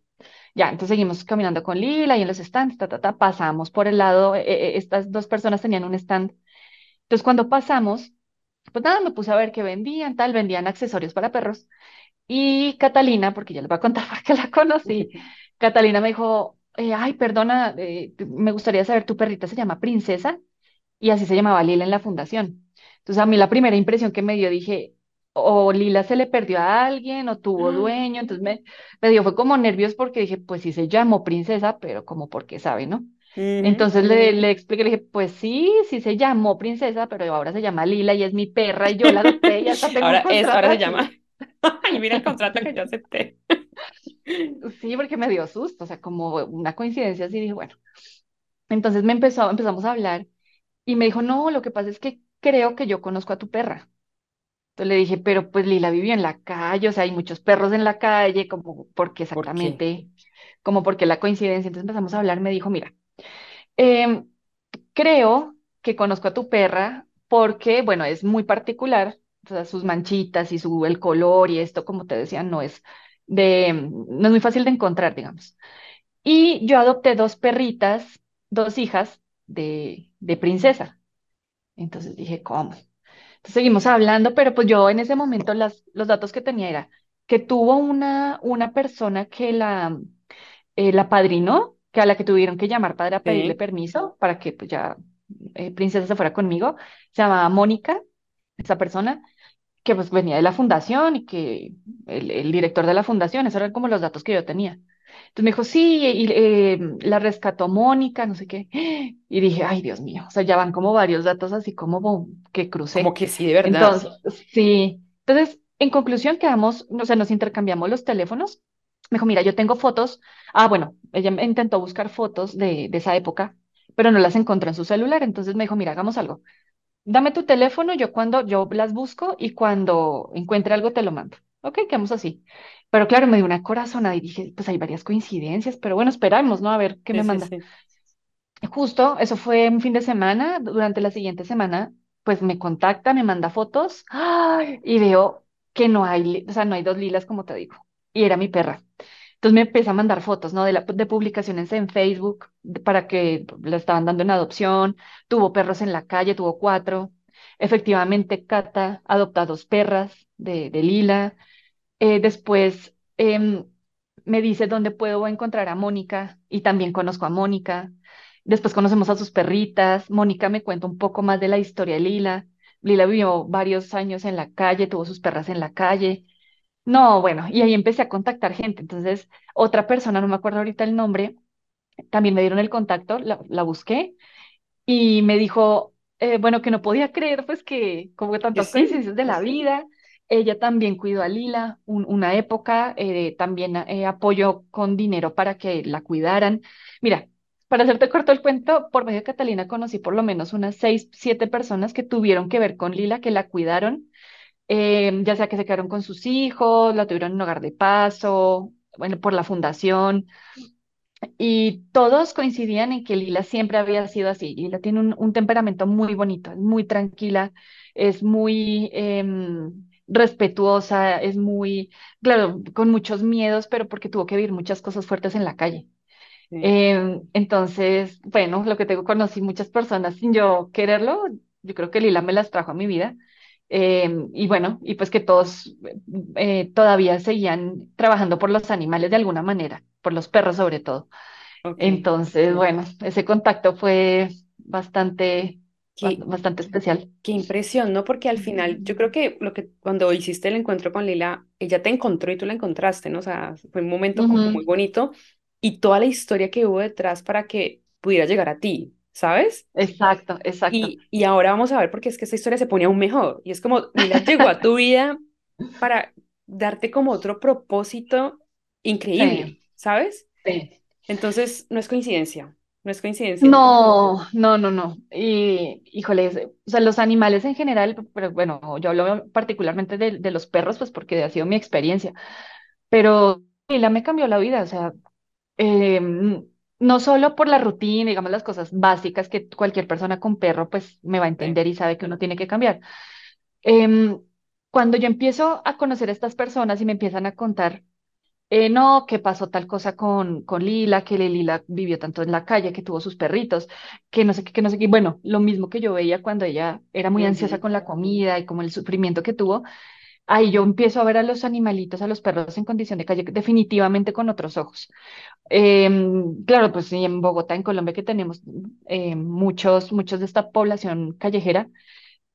Ya, entonces seguimos caminando con Lila y en los stands, ta, ta, ta, pasamos por el lado, eh, eh, estas dos personas tenían un stand. Entonces cuando pasamos, pues nada, me puse a ver qué vendían, tal, vendían accesorios para perros. Y Catalina, porque ya les voy a contar (laughs) porque la conocí, (laughs) Catalina me dijo, eh, ay, perdona, eh, me gustaría saber, tu perrita se llama Princesa y así se llamaba Lila en la fundación. Entonces a mí la primera impresión que me dio, dije, o Lila se le perdió a alguien o tuvo dueño, entonces me, me dio, fue como nervios porque dije, pues sí se llamó Princesa, pero como porque sabe, ¿no? Entonces le, le expliqué, le dije, pues sí, sí se llamó Princesa, pero ahora se llama Lila y es mi perra y yo la adopté y hasta (laughs) tengo un Ahora es, ahora se llama. (laughs) Y mira el contrato que yo acepté. (laughs) Sí, porque me dio susto, o sea, como una coincidencia así, dije, bueno. Entonces me empezó, empezamos a hablar y me dijo, no, lo que pasa es que creo que yo conozco a tu perra. Entonces le dije, pero pues Lila vivió en la calle, o sea, hay muchos perros en la calle, como porque ¿Por exactamente, como porque la coincidencia. Entonces empezamos a hablar, me dijo, mira, em, creo que conozco a tu perra porque, bueno, es muy particular, o sea, sus manchitas y su, el color y esto, como te decía, no es de, no es muy fácil de encontrar, digamos. Y yo adopté dos perritas, dos hijas de, de princesa. Entonces dije, ¿cómo? Entonces seguimos hablando, pero pues yo en ese momento las, los datos que tenía era que tuvo una, una persona que la, eh, la padrinó, que a la que tuvieron que llamar para pedirle Sí. permiso para que pues ya eh, princesa se fuera conmigo. Se llamaba Mónica, esa persona que pues venía de la fundación y que el, el director de la fundación, esos eran como los datos que yo tenía. Entonces me dijo, sí, y eh, la rescató Mónica, no sé qué. Y dije, ay, Dios mío, o sea, ya van como varios datos así como que Como crucé. que sí, de verdad. Entonces, sí. Entonces, en conclusión, quedamos, o sea, nos intercambiamos los teléfonos. Me dijo, mira, yo tengo fotos. Ah, bueno, ella intentó buscar fotos de, de esa época, pero no las encontró en su celular. Entonces me dijo, mira, hagamos algo. Dame tu teléfono, yo cuando yo las busco y cuando encuentre algo te lo mando. Ok, quedamos así. Pero claro, me dio una corazonada y dije, pues hay varias coincidencias, pero bueno, esperamos, ¿no? A ver qué Sí, me sí, manda. sí. Justo, eso fue un fin de semana. Durante la siguiente semana, pues me contacta, me manda fotos ¡ay! y veo que no hay, o sea, no hay dos lilas, como te digo. Y era mi perra. Entonces me empieza a mandar fotos, ¿no? De, la, de publicaciones en Facebook de- para que la estaban dando en adopción. Tuvo perros en la calle, tuvo cuatro. Efectivamente, Cata adopta dos perras de, de Lila. Eh, después em, me dice dónde puedo encontrar a Mónica y también conozco a Mónica. Después conocemos a sus perritas. Mónica me cuenta un poco más de la historia de Lila. Lila vivió varios años en la calle, tuvo sus perras en la calle. No, bueno, y ahí empecé a contactar gente. Entonces, otra persona, no me acuerdo ahorita el nombre, también me dieron el contacto, la, la busqué y me dijo, eh, bueno, que no podía creer, pues que como Que tantas sí. coincidencias de la vida, ella también cuidó a Lila un- una época, eh, también eh, apoyó con dinero para que la cuidaran. Mira, para hacerte corto el cuento, por medio de Catalina conocí por lo menos unas seis, siete personas que tuvieron que ver con Lila, que la cuidaron, eh, ya sea que se quedaron con sus hijos, la tuvieron en un hogar de paso, bueno, por la fundación. Y todos coincidían en que Lila siempre había sido así. Lila tiene un, un temperamento muy bonito, es muy tranquila, es muy, em, respetuosa, es muy, claro, con muchos miedos, pero porque tuvo que vivir muchas cosas fuertes en la calle. Sí, Em, entonces, bueno, lo que tengo, conocí muchas personas sin yo quererlo, yo creo que Lila me las trajo a mi vida. Em, y bueno, y pues que todos eh, todavía seguían trabajando por los animales de alguna manera, por los perros sobre todo. Entonces, bueno, ese contacto fue bastante, bast- Qué, bastante especial. qué impresión, ¿no? Porque al final yo creo que lo que cuando hiciste el encuentro con Lila, ella te encontró y tú la encontraste, ¿no? O sea, fue un momento como muy bonito y toda la historia que hubo detrás para que pudiera llegar a ti, ¿sabes? Exacto, exacto. Y, y ahora vamos a ver porque es que esta historia se pone aún mejor. Y es como Lila llegó a tu vida para darte como otro propósito increíble, Sí, ¿sabes? sí. Entonces, no es coincidencia, no es coincidencia. No, no, no, no. Y, híjole, o sea, los animales en general, pero bueno, yo hablo particularmente de, de los perros, pues porque ha sido mi experiencia, pero Lila me cambió la vida, o sea, eh, no solo por la rutina, digamos, las cosas básicas que cualquier persona con perro, pues me va a entender y sabe que uno tiene que cambiar. Em, cuando yo empiezo a conocer a estas personas y me empiezan a contar eh, no, que pasó tal cosa con, con Lila, que Lila vivió tanto en la calle, que tuvo sus perritos, que no sé qué, que no sé qué. Bueno, lo mismo que yo veía cuando ella era muy ansiosa con la comida y como el sufrimiento que tuvo, ahí yo empiezo a ver a los animalitos, a los perros en condición de calle, definitivamente con otros ojos. Em, claro, pues en Bogotá, en Colombia, que tenemos eh, muchos, muchos de esta población callejera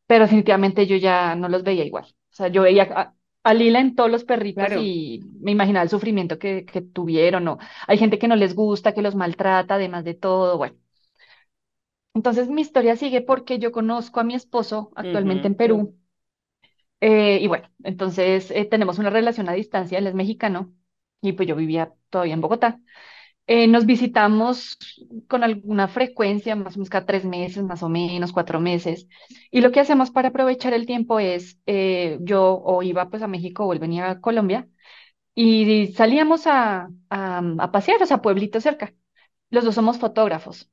pero definitivamente yo ya no los veía igual. O sea, yo veía a, Lila en todos los perritos Claro. y me imaginaba el sufrimiento que, que tuvieron, o hay gente que no les gusta, que los maltrata, además de todo, bueno. Entonces mi historia sigue porque yo conozco a mi esposo actualmente en Perú, eh, y bueno, entonces eh, tenemos una relación a distancia, él es mexicano y pues yo vivía todavía en Bogotá. Eh, nos visitamos con alguna frecuencia, más o menos cada tres meses, más o menos, cuatro meses. Y lo que hacemos para aprovechar el tiempo es, eh, yo o iba pues a México o él venía a Colombia y salíamos a, a, a pasear, o sea, pueblitos cerca. Los dos somos fotógrafos.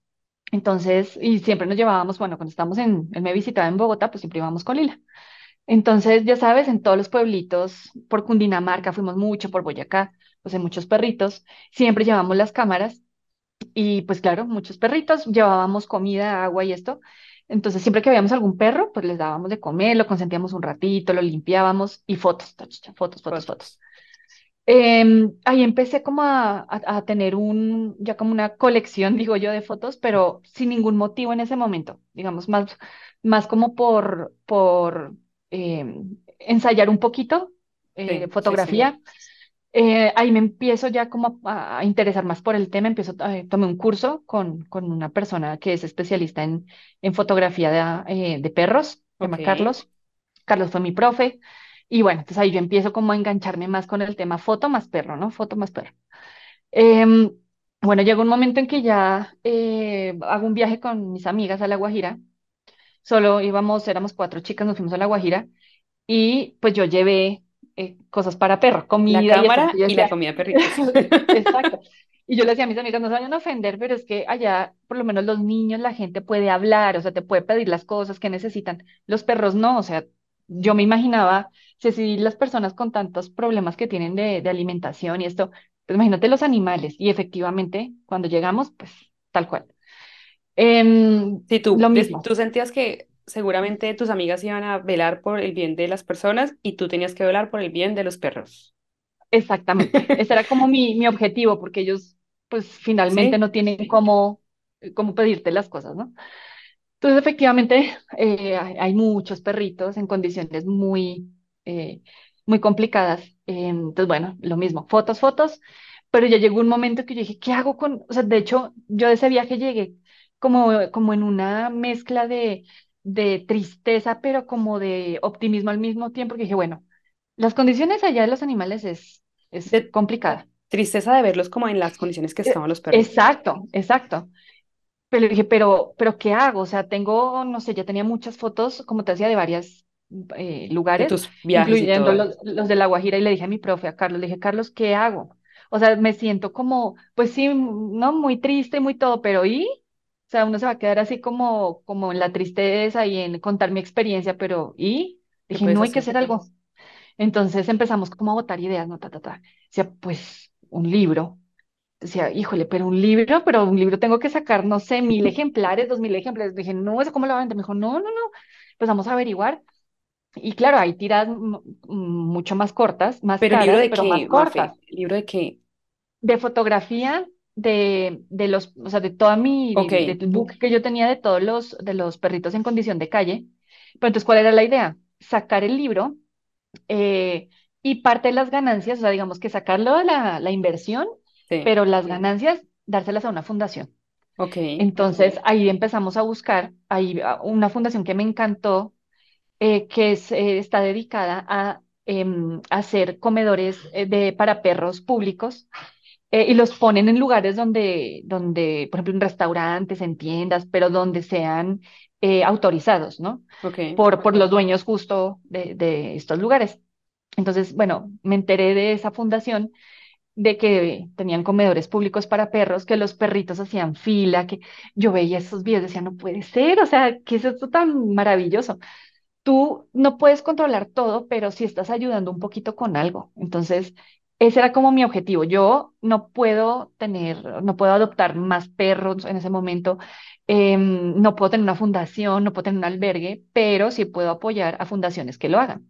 Entonces, y siempre nos llevábamos, bueno, cuando estábamos en, me visitaba en Bogotá, pues siempre íbamos con Lila. Entonces, ya sabes, en todos los pueblitos, por Cundinamarca fuimos mucho, por Boyacá, pues muchos perritos, siempre llevamos las cámaras y pues claro, muchos perritos, llevábamos comida, agua y esto. Entonces, siempre que veíamos algún perro, pues les dábamos de comer, lo consentíamos un ratito, lo limpiábamos y fotos, fotos, fotos, fotos. Em, ahí empecé como a, a- a tener un, ya como una colección, (laughs) digo yo, de fotos, pero sin ningún motivo en ese momento, digamos, más, más como por, por em, ensayar un poquito eh, Sí, sí, sí. Eh, ahí me empiezo ya como a, a interesar más por el tema, empiezo, eh, tomé un curso con, con una persona que es especialista en, en fotografía de, eh, de perros, se Carlos. Carlos fue mi profe. Y bueno, entonces ahí yo empiezo como a engancharme más con el tema foto más perro, ¿no? Foto más perro. Em, bueno, llegó un momento en que ya eh, hago un viaje con mis amigas a La Guajira. Solo íbamos, éramos cuatro chicas, nos fuimos a La Guajira y pues yo llevé eh, cosas para perro, comida y cámara la comida (laughs) de perritos. exacto. Y yo le decía a mis amigas, no se vayan a ofender, pero es que allá, por lo menos los niños, la gente puede hablar, o sea, te puede pedir las cosas que necesitan. Los perros no, o sea, yo me imaginaba, si si las personas con tantos problemas que tienen de, de alimentación y esto, pues imagínate los animales. Y efectivamente, cuando llegamos, pues tal cual. Em, Si tú, lo mismo, tú sentías que seguramente tus amigas iban a velar por el bien de las personas y tú tenías que velar por el bien de los perros. exactamente. (laughs) Ese era como mi, mi objetivo, porque ellos, pues finalmente ¿Sí? no tienen cómo, cómo pedirte las cosas, ¿no? Entonces, efectivamente, eh, hay, muchos perritos en condiciones muy, eh, muy complicadas. Eh, entonces, bueno, lo mismo, fotos, fotos, pero ya llegó un momento que yo dije, ¿qué hago con...? O sea, de hecho, yo de ese viaje llegué como, como en una mezcla de, de tristeza, pero como de optimismo al mismo tiempo, que dije, bueno, las condiciones allá de los animales es, es De complicada. tristeza de verlos como en las condiciones que Eh, estaban los perritos. Exacto, exacto. Pero dije, pero, pero ¿qué hago? O sea, tengo, no sé, ya tenía muchas fotos, como te decía, de varios De lugares, tus viajes incluyendo los, los de La Guajira, y le dije a mi profe, a Carlos, le dije, Carlos, ¿qué hago? O sea, me siento como, pues sí, no, muy triste y muy todo, pero ¿y? O sea, uno se va a quedar así como, como en la tristeza y en contar mi experiencia, pero ¿y? ¿Qué Dije, no hay que hacer? algo. Entonces empezamos como a botar ideas, ¿no? Ta, ta, ta. Decía, pues un libro. Decía, híjole, pero un libro, pero un libro tengo que sacar, no sé, mil (laughs) ejemplares, dos mil ejemplares. Dije, no, ¿eso cómo lo va a vender? Me dijo, no, no, no. Empezamos a averiguar. Y claro, hay tiradas m- mucho más cortas, más Pero libro de pero más qué, cortas. Mafe, libro de qué. De fotografía, de, de los, o sea, de toda mi, Ok, del book que yo tenía de todos los, de los perritos en condición de calle. Pero entonces, ¿cuál era la idea? Sacar el libro eh, y parte de las ganancias, o sea, digamos que sacarlo de la, la inversión, sí, pero las ganancias dárselas a una fundación. ok, Entonces, ahí empezamos a buscar, ahí a una fundación que me encantó, eh, que es, eh, está dedicada a em, hacer comedores eh, de, para perros públicos eh, y los ponen en lugares donde, donde, por ejemplo, en restaurantes, en tiendas, pero donde sean eh, autorizados, ¿no? Por, por los dueños justo de, de estos lugares. Entonces, bueno, me enteré de esa fundación, de que tenían comedores públicos para perros, que los perritos hacían fila, que yo veía esos videos, decía, no puede ser, o sea, ¿qué es esto tan maravilloso? Tú no puedes controlar todo, pero sí estás ayudando un poquito con algo. Entonces, ese era como mi objetivo. Yo no puedo tener, no puedo adoptar más perros en ese momento, em, no puedo tener una fundación, no puedo tener un albergue, pero sí puedo apoyar a fundaciones que lo hagan.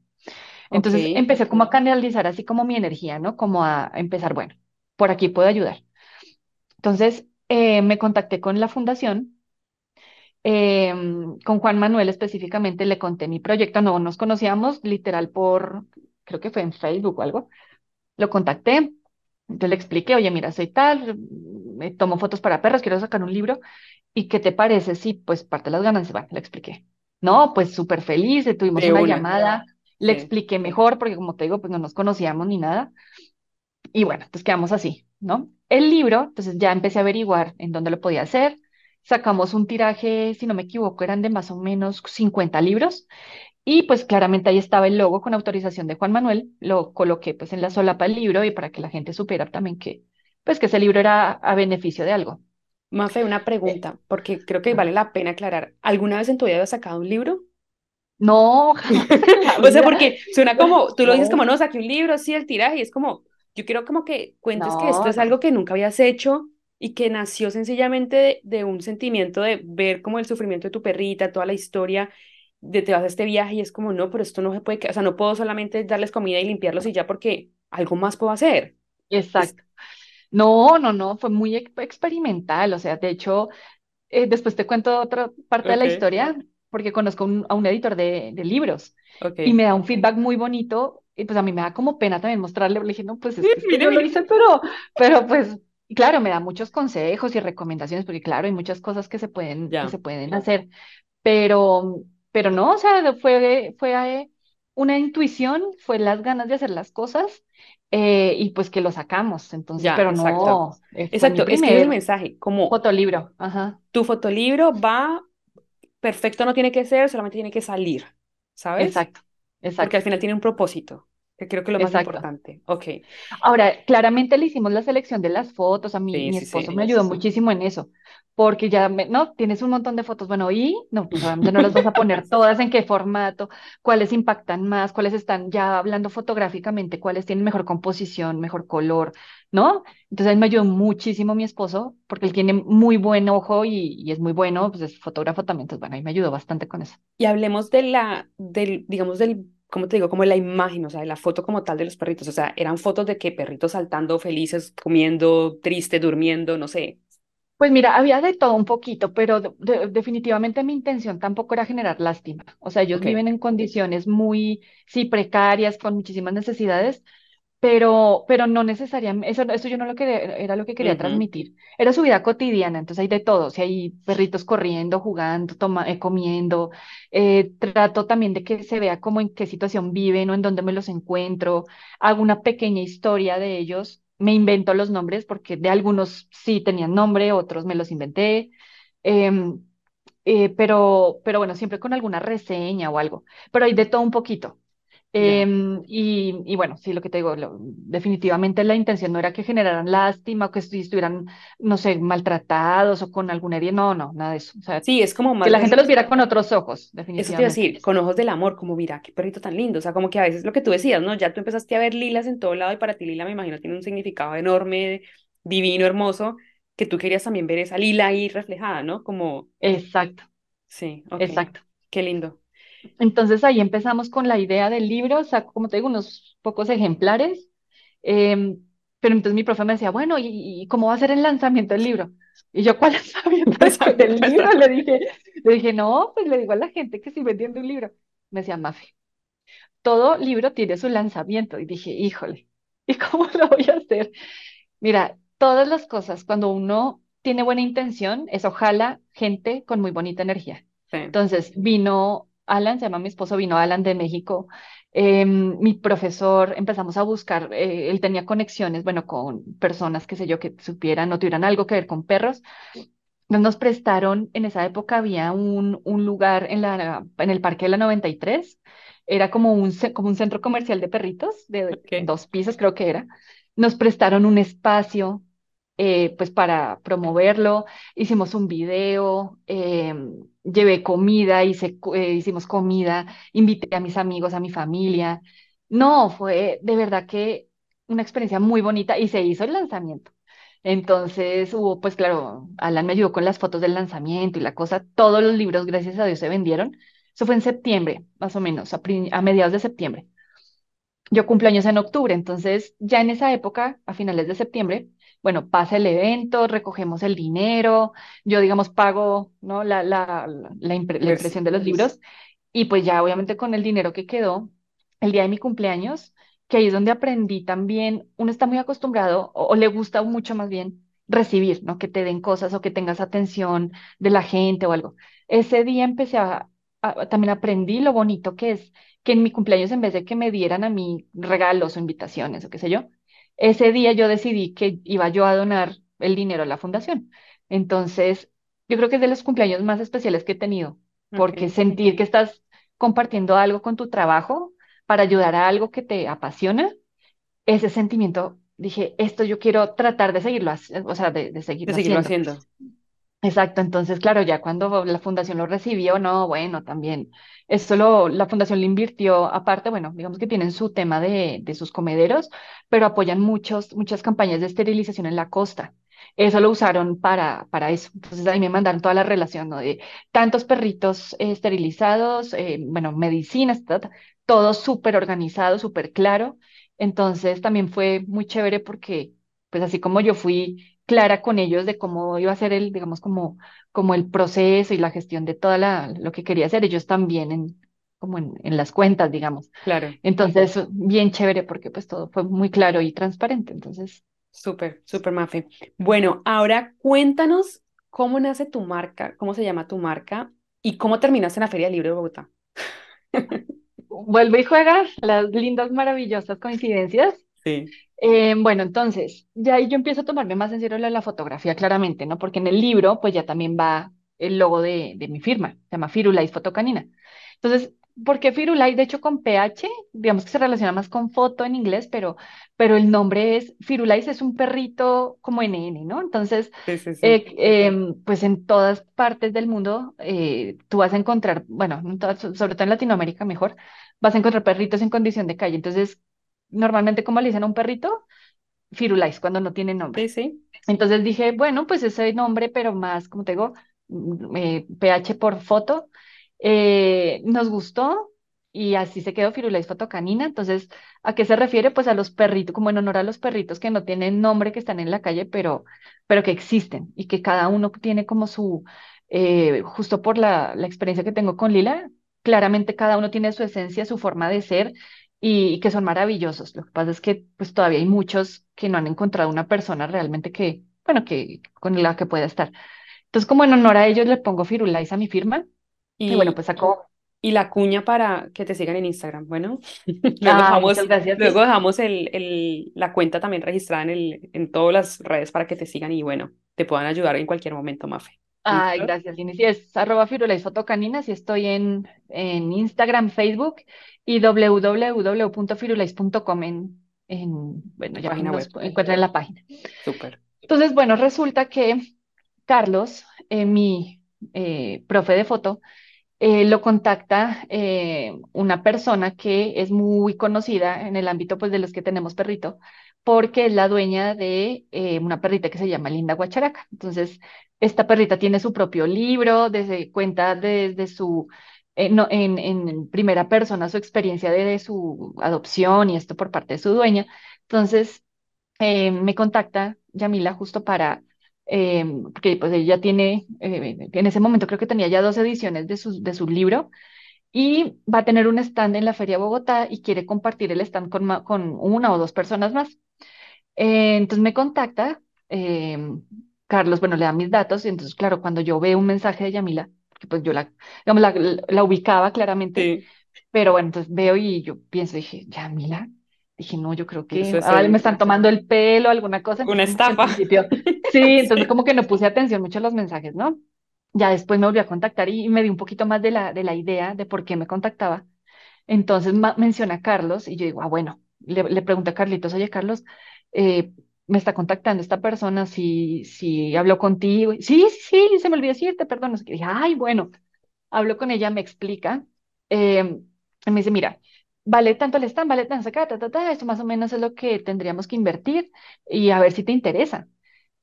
Entonces empecé como a canalizar así como mi energía, ¿no? Como a empezar, bueno, por aquí puedo ayudar. Entonces eh, me contacté con la fundación, eh, con Juan Manuel específicamente, le conté mi proyecto, no nos conocíamos literal por, creo que fue en Facebook o algo, lo contacté, entonces le expliqué, oye, mira, soy tal, me tomo fotos para perros, quiero sacar un libro, ¿y qué te parece si pues parte las ganancias, bueno, le expliqué. No, pues súper feliz, tuvimos De una una, llamada, le sí. expliqué mejor, porque como te digo, pues no nos conocíamos ni nada, y bueno, pues quedamos así, ¿no? El libro, entonces ya empecé a averiguar en dónde lo podía hacer, sacamos un tiraje, si no me equivoco, eran de más o menos 50 libros, y pues claramente ahí estaba el logo con autorización de Juan Manuel, lo coloqué pues en la solapa del libro y para que la gente supiera también que, pues que ese libro era a beneficio de algo. Mafe, una Eh, pregunta, porque creo que vale la pena aclarar. ¿Alguna vez en tu vida has sacado un libro? No, (laughs) jamás O sea, porque suena como, tú lo dices como, No, saqué un libro, sí, el tiraje, y es como, yo quiero como que cuentes que esto es algo que nunca habías hecho y que nació sencillamente de, de un sentimiento de ver como el sufrimiento de tu perrita, toda la historia, de te vas a este viaje y es como, no, pero esto no se puede, o sea, no puedo solamente darles comida y limpiarlos y ya porque algo más puedo hacer. Es, Exacto. No, no, no, fue muy ex- experimental, o sea, de hecho, eh, después te cuento otra parte de la historia, porque conozco un- a un editor de, de libros y ok. me da un feedback muy bonito, y pues a mí me da como pena también mostrarle, le dije, no, pues es Sí, que yo lo hice, pero, pero pues, y claro, me da muchos consejos y recomendaciones, porque claro, hay muchas cosas que se pueden, que se pueden hacer, pero, pero no, o sea, fue, fue eh, una intuición, fue las ganas de hacer las cosas, eh, y pues que lo sacamos, entonces, ya, pero exacto. no, eh, Exacto, es que ese es el mensaje, como fotolibro, ajá, tu fotolibro va perfecto, no tiene que ser, solamente tiene que salir, ¿sabes? exacto, Porque al exacto, final tiene un propósito, que creo que es lo más exacto. importante. Ok, Ahora, claramente le hicimos la selección de las fotos, a mí, sí, mi sí, esposo sí. me ayudó muchísimo en eso, porque ya, me, no, tienes un montón de fotos, bueno, y no, pues obviamente no las vas a poner (laughs) todas, en qué formato, cuáles impactan más, cuáles están ya hablando fotográficamente, cuáles tienen mejor composición, mejor color, ¿no? Entonces me ayudó muchísimo mi esposo, porque él tiene muy buen ojo y, y es muy bueno, pues es fotógrafo también, entonces bueno, ahí me ayudó bastante con eso. Y hablemos de la, del, digamos, del, ¿cómo te digo? Como la imagen, o sea, de la foto como tal de los perritos. O sea, eran fotos de que perritos saltando felices, comiendo, triste, durmiendo, no sé. Pues mira, había de todo un poquito, pero de- de- definitivamente mi intención tampoco era generar lástima. O sea, ellos Ok, viven en condiciones muy, sí, precarias, con muchísimas necesidades, pero, pero no necesariamente, eso, eso yo no lo quería, era lo que quería ujú, transmitir. Era su vida cotidiana, entonces hay de todo. O sea, hay perritos corriendo, jugando, toma, eh, comiendo. Eh, trato también de que se vea como en qué situación viven o en dónde me los encuentro. Hago una pequeña historia de ellos. Me invento los nombres porque de algunos sí tenían nombre, otros me los inventé. Em, eh, pero, pero bueno, siempre con alguna reseña o algo. Pero hay de todo un poquito. Em, y, y bueno, sí, lo que te digo, lo- definitivamente la intención no era que generaran lástima o que estu- estuvieran, no sé, maltratados o con alguna herida, no, no, nada de eso. O sea, Sí, es como que más la gente los viera con otros ojos, eso te iba a definitivamente. decir, con ojos del amor, como mira, qué perrito tan lindo. O sea, como que a veces lo que tú decías, ¿no? Ya tú empezaste a ver lilas en todo lado y para ti lila, me imagino, tiene un significado enorme, divino, hermoso, que tú querías también ver esa lila ahí reflejada, ¿no? Como, Exacto, sí, ok, exacto. qué lindo. Entonces ahí empezamos con la idea del libro, saco, como te digo, unos pocos ejemplares, em, pero entonces mi profe me decía, bueno, ¿y, y cómo va a ser el lanzamiento del libro? Y yo, ¿cuál (laughs) lanzamiento del del Lanzamiento del (laughs) libro? libro. Le dije, le dije, no, pues le digo a la gente que estoy vendiendo un libro. Me decía, Mafe, todo libro tiene su lanzamiento. Y dije, híjole, ¿y cómo lo voy a hacer? Mira, todas las cosas, cuando uno tiene buena intención, eso jala gente con muy bonita energía. Sí, Entonces, vino Alan, se llama mi esposo, vino Alan de México. em, mi profesor, empezamos a buscar, eh, él tenía conexiones, bueno, con personas, qué sé yo, que supieran o tuvieran algo que ver con perros. Nos prestaron, en esa época había un, un lugar en la, en el Parque de la 93, era como un, como un centro comercial de perritos, de ok, dos pisos creo que era. Nos prestaron un espacio, eh, pues para promoverlo, hicimos un video, eh, llevé comida, hice, eh, hicimos comida, invité a mis amigos, a mi familia. No, fue de verdad que una experiencia muy bonita y se hizo el lanzamiento. Entonces hubo, pues claro, Alan me ayudó con las fotos del lanzamiento y la cosa. Todos los libros, gracias a Dios, se vendieron. Eso fue en septiembre, más o menos, a, a mediados de septiembre. Yo cumplo años en octubre, entonces ya en esa época, a finales de septiembre, bueno, pasa el evento, recogemos el dinero, yo digamos pago, ¿no? La, la, la, la impre- la pues, impresión de los libros y pues ya obviamente con el dinero que quedó, el día de mi cumpleaños, que ahí es donde aprendí también, uno está muy acostumbrado o, o le gusta mucho más bien recibir, ¿no? Que te den cosas o que tengas atención de la gente o algo. Ese día empecé a, a- también aprendí lo bonito que es que en mi cumpleaños en vez de que me dieran a mí regalos o invitaciones o qué sé yo, ese día yo decidí que iba yo a donar el dinero a la fundación. Entonces, yo creo que es de los cumpleaños más especiales que he tenido, porque sentir que estás compartiendo algo con tu trabajo para ayudar a algo que te apasiona, ese sentimiento, dije, esto yo quiero tratar de seguirlo, o sea, de, de De seguirlo seguirlo haciendo. haciendo. Exacto, entonces, claro, ya cuando la fundación lo recibió, no, bueno, también, eso lo, la fundación le invirtió, aparte, bueno, digamos que tienen su tema de, de sus comederos, pero apoyan muchos, muchas campañas de esterilización en la costa. Eso lo usaron para, para eso. Entonces ahí me mandaron toda la relación. De tantos perritos eh, esterilizados, eh, bueno, medicinas, todo súper organizado, súper claro. Entonces también fue muy chévere porque, pues así como yo fui clara con ellos de cómo iba a ser el, digamos, como, como el proceso y la gestión de toda la, lo que quería hacer, ellos también en, como en, en las cuentas, digamos. Claro, Entonces, bien chévere porque pues todo fue muy claro y transparente. Entonces, súper, súper Mafe. Bueno, ahora cuéntanos cómo nace tu marca, cómo se llama tu marca y cómo terminaste en la Feria del Libro de Bogotá. (laughs) vuelve y juega las lindas, maravillosas coincidencias. Sí, Eh, bueno, entonces, ya ahí yo empiezo a tomarme más en serio la, la fotografía, claramente, ¿no? Porque en el libro, pues ya también va el logo de, de mi firma, se llama Firulais Fotocanina. Entonces, ¿por qué Firulais? De hecho, con PH, digamos que se relaciona más con foto en inglés, pero, pero el nombre es, Firulais es un perrito como NN, ¿no? Entonces, sí, sí, sí. eh, em, pues en todas partes del mundo eh, tú vas a encontrar, bueno, en todas- sobre todo en Latinoamérica mejor, vas a encontrar perritos en condición de calle. Entonces, normalmente, como le dicen a un perrito? Firulais, cuando no tiene nombre. sí. Entonces dije, bueno, pues ese nombre, pero más, como te digo, eh, PH por foto, eh, nos gustó y así se quedó Firulais Fotocanina. Entonces, ¿a qué se refiere? Pues a los perritos, como en honor a los perritos que no tienen nombre, que están en la calle, pero, pero que existen y que cada uno tiene como su, eh, justo por la, la experiencia que tengo con Lila, claramente cada uno tiene su esencia, su forma de ser y, y que son maravillosos. Lo que pasa es que pues todavía hay muchos que no han encontrado una persona realmente que, bueno, que con la que pueda estar. Entonces, como en honor a ellos le pongo Firulais a mi firma y bueno, Y, pues sacó, y la cuña para que te sigan en Instagram. Bueno, (laughs) luego muchas dejamos, luego dejamos el, el, la cuenta también registrada en, el, en todas las redes para que te sigan y bueno, te puedan ayudar en cualquier momento, Mafe. Ay, gracias, Lini. Sí, es arroba firulais fotocaninas y estoy en, en Instagram, Facebook y www.firulais.com en, en, bueno, ya página web. encuentran en la página. Súper. Entonces, bueno, resulta que Carlos, eh, mi eh, profe de foto, eh, lo contacta una persona que es muy conocida en el ámbito pues, de los que tenemos perrito, porque es la dueña de eh, una perrita que se llama Linda Guacharaca. Entonces, esta perrita tiene su propio libro, desde, cuenta desde su, eh, en, primera persona su experiencia de, de su adopción y esto por parte de su dueña. Entonces, eh, me contacta Yamila justo para, eh, porque pues ella tiene, eh, en ese momento creo que tenía ya dos ediciones de su, de su libro y va a tener un stand en la Feria Bogotá y quiere compartir el stand con, con una o dos personas más. Eh, entonces me contacta, Carlos, bueno, le da mis datos y entonces, claro, cuando yo veo un mensaje de Yamila, porque pues yo la, digamos, la, la ubicaba claramente, Sí, pero bueno, entonces veo y yo pienso, dije, Yamila, dije, no, yo creo que es ah, me están tomando el pelo, alguna cosa, una que estafa. principio, (laughs) sí, entonces Sí. como que no puse atención mucho a los mensajes, ¿no? Ya después me volví a contactar y me di un poquito más de la, de la idea de por qué me contactaba. Entonces menciona a Carlos y yo digo, ah, bueno, le, le pregunté a Carlitos, oye, Carlos, eh, me está contactando esta persona, si, si habló contigo. Sí, sí, sí, se me olvidó decirte, perdón. No sé qué. Dije, ay, bueno, hablo con ella, me explica. eh, y me dice, mira, vale tanto el stand, vale tanto acá, ta, ta, ta, esto más o menos es lo que tendríamos que invertir y a ver si te interesa.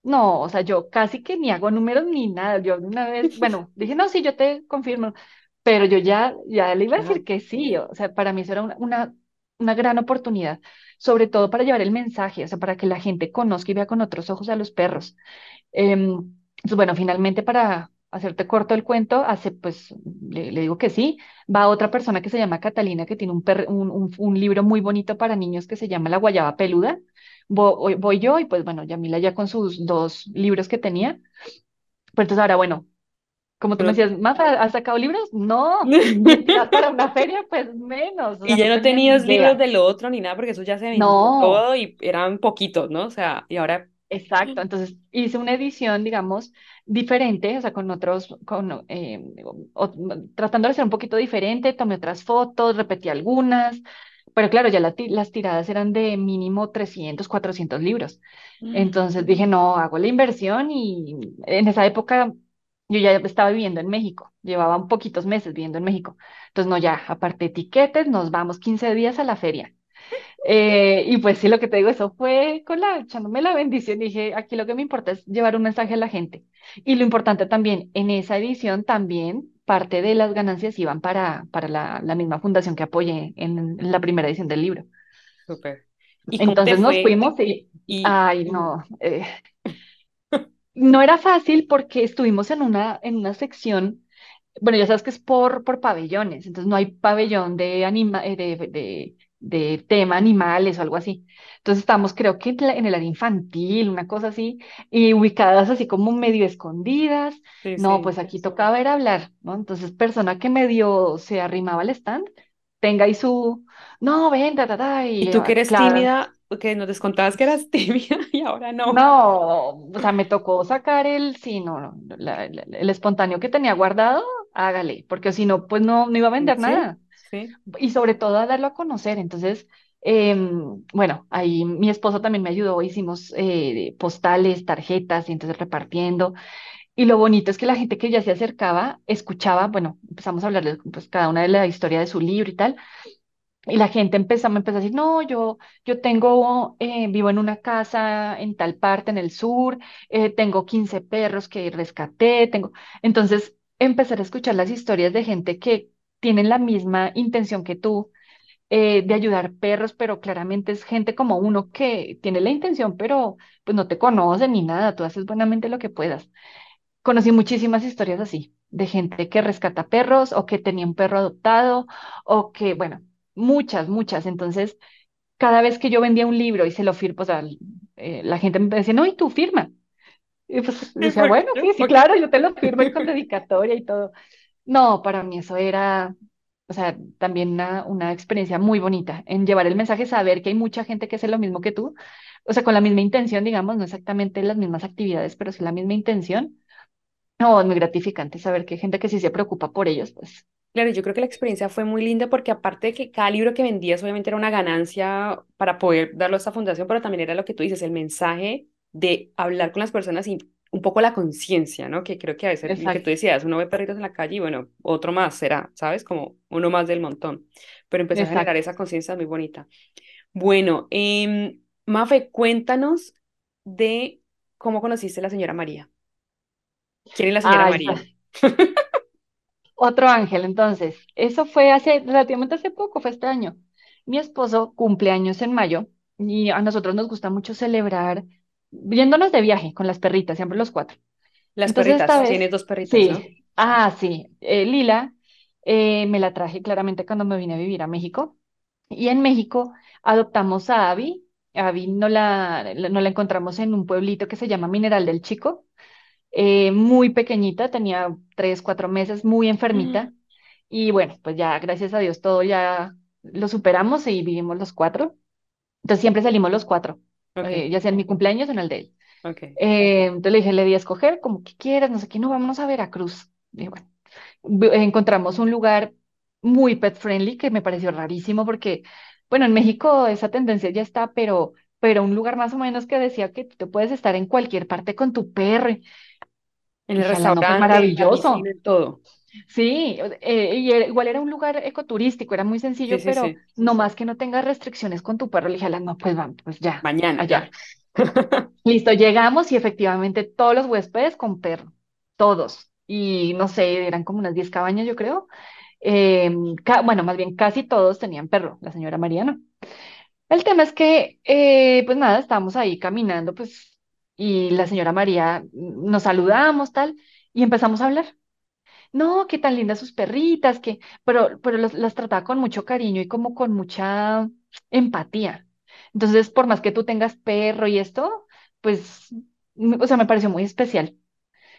No, o sea, yo casi que ni hago números ni nada. Yo una vez, (laughs) bueno, dije, no, sí, yo te confirmo, pero yo ya, ya le iba a decir que sí. O sea, para mí eso era una, una, una gran oportunidad, sobre todo para llevar el mensaje, o sea, para que la gente conozca y vea con otros ojos a los perros. Em, pues bueno, finalmente para hacerte corto el cuento, hace, pues le, digo que sí. Va otra persona que se llama Catalina, que tiene un, per- un- un libro muy bonito para niños que se llama La Guayaba Peluda. Voy, voy yo y pues bueno, Yamila ya con sus dos libros que tenía. Pues entonces ahora, bueno, como tú me pero- decías, ¿Mafa, has sacado libros? No. (laughs) Para una feria, pues menos. Y ya no tenías libros idea. del otro ni nada porque eso ya se vendió No. todo y eran poquitos, ¿no? O sea, y ahora, Exacto, entonces hice una edición, digamos, diferente, o sea, con otros, con, eh, o- tratando de ser un poquito diferente, tomé otras fotos, repetí algunas, pero claro, ya la las tiradas eran de mínimo 300, 400 libros. Entonces dije, no, hago la inversión y en esa época yo ya estaba viviendo en México, llevaba un poquitos meses viviendo en México. Entonces, no, ya, aparte de tiquetes, nos vamos 15 días a la feria. Eh, y pues sí, lo que te digo, eso fue con la, echándome la bendición. Dije, aquí lo que me importa es llevar un mensaje a la gente. Y lo importante también, en esa edición también parte de las ganancias iban para, para la, la misma fundación que apoyé en, en la primera edición del libro. súper. ¿Y cómo te Entonces nos fuimos y, Y, ay, no, eh, no era fácil porque estuvimos en una, en una sección bueno, ya sabes que es por, por pabellones, entonces no hay pabellón de, anima, eh, de, de, de tema animales o algo así. Entonces estamos, creo que en, el área infantil, una cosa así, y ubicadas así como medio escondidas. sí, No, sí. pues aquí tocaba era hablar, ¿no? Entonces, persona que medio se arrimaba al stand, tenga ahí su, no, ven, ta, ta, Y y tú que eres claro. tímida, que nos descontabas que eras (laughs) tímida y ahora no. No, o sea, me tocó sacar el, sí, no, no, la- la- el espontáneo que tenía guardado, hágale, porque si no, pues no, no iba a vender Sí, nada. sí, Y sobre todo a darlo a conocer. Entonces, em, bueno, ahí mi esposo también me ayudó, hicimos eh, postales, tarjetas, y entonces repartiendo. Y lo bonito es que la gente que ya se acercaba, escuchaba, bueno, empezamos a hablarles pues cada una de la historia de su libro y tal. Y la gente empezó, me empezó a decir, no, yo, yo tengo, eh, vivo en una casa en tal parte, en el sur, eh, tengo 15 perros que rescaté, tengo... Entonces, empezar a escuchar las historias de gente que tienen la misma intención que tú, eh, de ayudar perros, pero claramente es gente como uno que tiene la intención, pero pues no te conoce ni nada, tú haces buenamente lo que puedas. Conocí muchísimas historias así, de gente que rescata perros o que tenía un perro adoptado o que, bueno, muchas, muchas. Entonces, cada vez que yo vendía un libro y se lo firmo, o sea, eh, la gente me decía, no, ¿y tú firma? Y pues (laughs) decía, bueno, sí, sí, claro, yo te lo firmo y con (laughs) dedicatoria y todo. No, para mí eso era, o sea, también una, una experiencia muy bonita en llevar el mensaje, saber que hay mucha gente que hace lo mismo que tú, o sea, con la misma intención, digamos, no exactamente las mismas actividades, pero sí la misma intención No, es muy gratificante saber que hay gente que sí se preocupa por ellos, pues Claro, yo creo que la experiencia fue muy linda porque aparte de que cada libro que vendías obviamente era una ganancia para poder darlo a esta fundación, pero también era lo que tú dices, el mensaje de hablar con las personas y un poco la conciencia, ¿no? Que creo que a veces lo que tú exacto, decías, uno ve perritos en la calle y bueno, otro más será, ¿sabes? Como uno más del montón. Pero empezar a generar exacto. esa conciencia muy bonita. Bueno, em, Mafe, cuéntanos de cómo conociste a la señora María. ¿Quién es la señora Ay, María? (laughs) Otro ángel, entonces, eso fue hace, relativamente hace poco, fue este año. Mi esposo cumple años en mayo y a nosotros nos gusta mucho celebrar yéndonos de viaje con las perritas, siempre los cuatro. Las Entonces perritas, vez, tienes dos perritas, ¿no? sí, ah, sí, eh, Lila eh, me la traje claramente cuando me vine a vivir a México y en México adoptamos a Abby. Abby no la, la- no la encontramos en un pueblito que se llama Mineral del Chico eh, muy pequeñita, tenía tres, cuatro meses, muy enfermita. Y bueno, pues ya, gracias a Dios, todo ya lo superamos y vivimos los cuatro. Entonces siempre salimos los cuatro, Ok, eh, ya sea en mi cumpleaños o en el de él. ok. Eh, entonces le dije, le di a escoger como que quieras, no sé qué, no, vámonos a Veracruz. Y bueno, bu- encontramos un lugar muy pet friendly que me pareció rarísimo porque, bueno, en México esa tendencia ya está, pero, pero un lugar más o menos que decía que tú te puedes estar en cualquier parte con tu perro. En el pues restaurante, maravilloso. en todo. Sí, eh, y era- igual era un lugar ecoturístico, era muy sencillo, sí, pero sí. no más que no tengas restricciones con tu perro. Le dije, no, pues vamos, pues ya, Mañana, allá. ya. (laughs) Listo, llegamos y efectivamente todos los huéspedes con perro, todos. Y no sé, eran como unas 10 cabañas, yo creo. Em, bueno, más bien casi todos tenían perro, la señora Mariana. El tema es que, eh, pues nada, estábamos ahí caminando, pues, y la señora María, mm, nos saludamos, tal, y empezamos a hablar. No, qué tan lindas sus perritas, que, pero, pero las trataba con mucho cariño y como con mucha empatía. Entonces, por más que tú tengas perro y esto, pues, m- o sea, me pareció muy especial.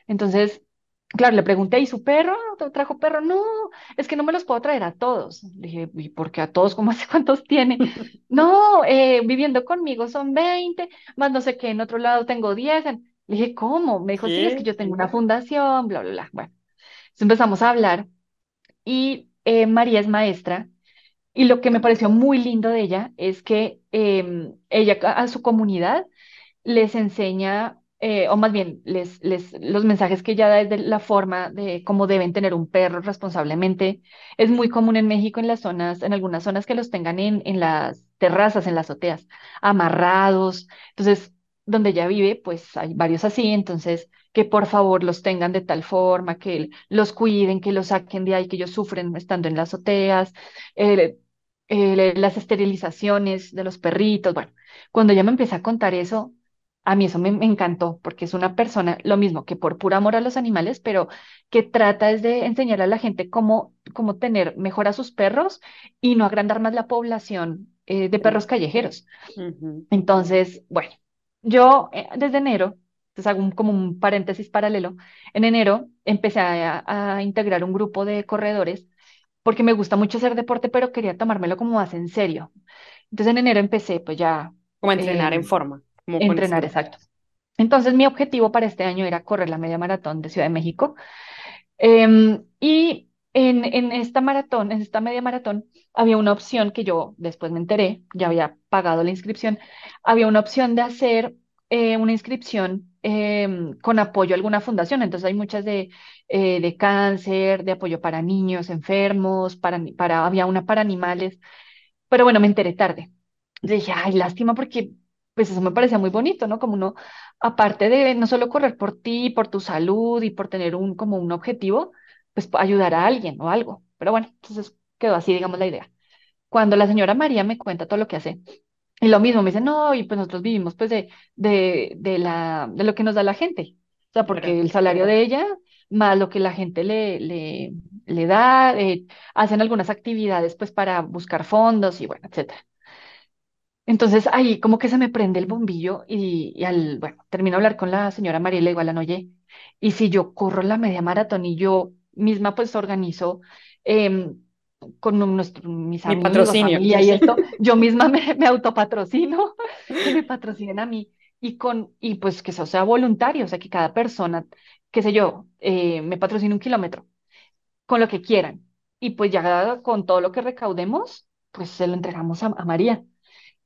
Entonces, claro, le pregunté, ¿y su perro? ¿Te ¿Trajo perro? No, es que no me los puedo traer a todos. Le dije, ¿y por qué a todos? ¿Cómo hace (laughs) cuántos tiene? No, eh, viviendo conmigo son 20, más no sé qué, en otro lado tengo 10. Le dije, ¿cómo? Me dijo, sí, es que ¿Qué? yo tengo una fundación, bla, bla, bla. Bueno. Entonces empezamos a hablar y eh, María es maestra y lo que me pareció muy lindo de ella es que em, ella a su comunidad les enseña, eh, o más bien, los mensajes que ella da es de la forma de cómo deben tener un perro responsablemente. Es muy común en México, en las zonas, en algunas zonas que los tengan en, en las terrazas, en las azoteas, amarrados. Entonces, donde ella vive, pues hay varios así, entonces que por favor los tengan de tal forma, que los cuiden, que los saquen de ahí, que ellos sufren estando en las azoteas, eh, eh, las esterilizaciones de los perritos. Bueno, cuando ella me empieza a contar eso, a mí eso me, me encantó, porque es una persona, lo mismo que por puro amor a los animales, pero que trata es de enseñar a la gente cómo, cómo tener mejor a sus perros y no agrandar más la población eh, de perros callejeros. Entonces, bueno, yo eh, desde enero, entonces hago un- como un paréntesis paralelo, en enero empecé a, a integrar un grupo de corredores porque me gusta mucho hacer deporte, pero quería tomármelo como más en serio. Entonces en enero empecé pues ya Como entrenar en em, forma, como entrenar, exacto. Entonces mi objetivo para este año era correr la media maratón de Ciudad de México. Em, y en, en esta maratón, en esta media maratón, había una opción que yo después me enteré, ya había pagado la inscripción, había una opción de hacer eh, una inscripción em, con apoyo a alguna fundación. Entonces hay muchas de, eh, de cáncer, de apoyo para niños enfermos, para, para, había una para animales, pero bueno, me enteré tarde. Dije, ay, lástima porque pues eso me parecía muy bonito, ¿no? Como uno, aparte de no solo correr por ti, por tu salud y por tener un, como un objetivo, pues ayudar a alguien o algo. Pero bueno, entonces quedó así, digamos, la idea. Cuando la señora María me cuenta todo lo que hace, y lo mismo, me dice, no, y pues nosotros vivimos pues de, de, de la, de lo que nos da la gente. O sea, porque el salario de ella, más lo que la gente le, le, le da, eh, hacen algunas actividades pues para buscar fondos y bueno, etcétera. Entonces ahí como que se me prende el bombillo y, y al, bueno, termino de hablar con la señora Mariela igual oye, y si yo corro la media maratón y yo misma pues organizo em, con nuestro- mis Mi amigos, patrocinio. familia y esto, (laughs) yo misma me, me autopatrocino, (laughs) que me patrocinen a mí. y con, y pues que eso sea voluntario, o sea, que cada persona, qué sé yo, eh, me patrocine un kilómetro, con lo que quieran. Y pues ya con todo lo que recaudemos, pues se lo entregamos a, a María.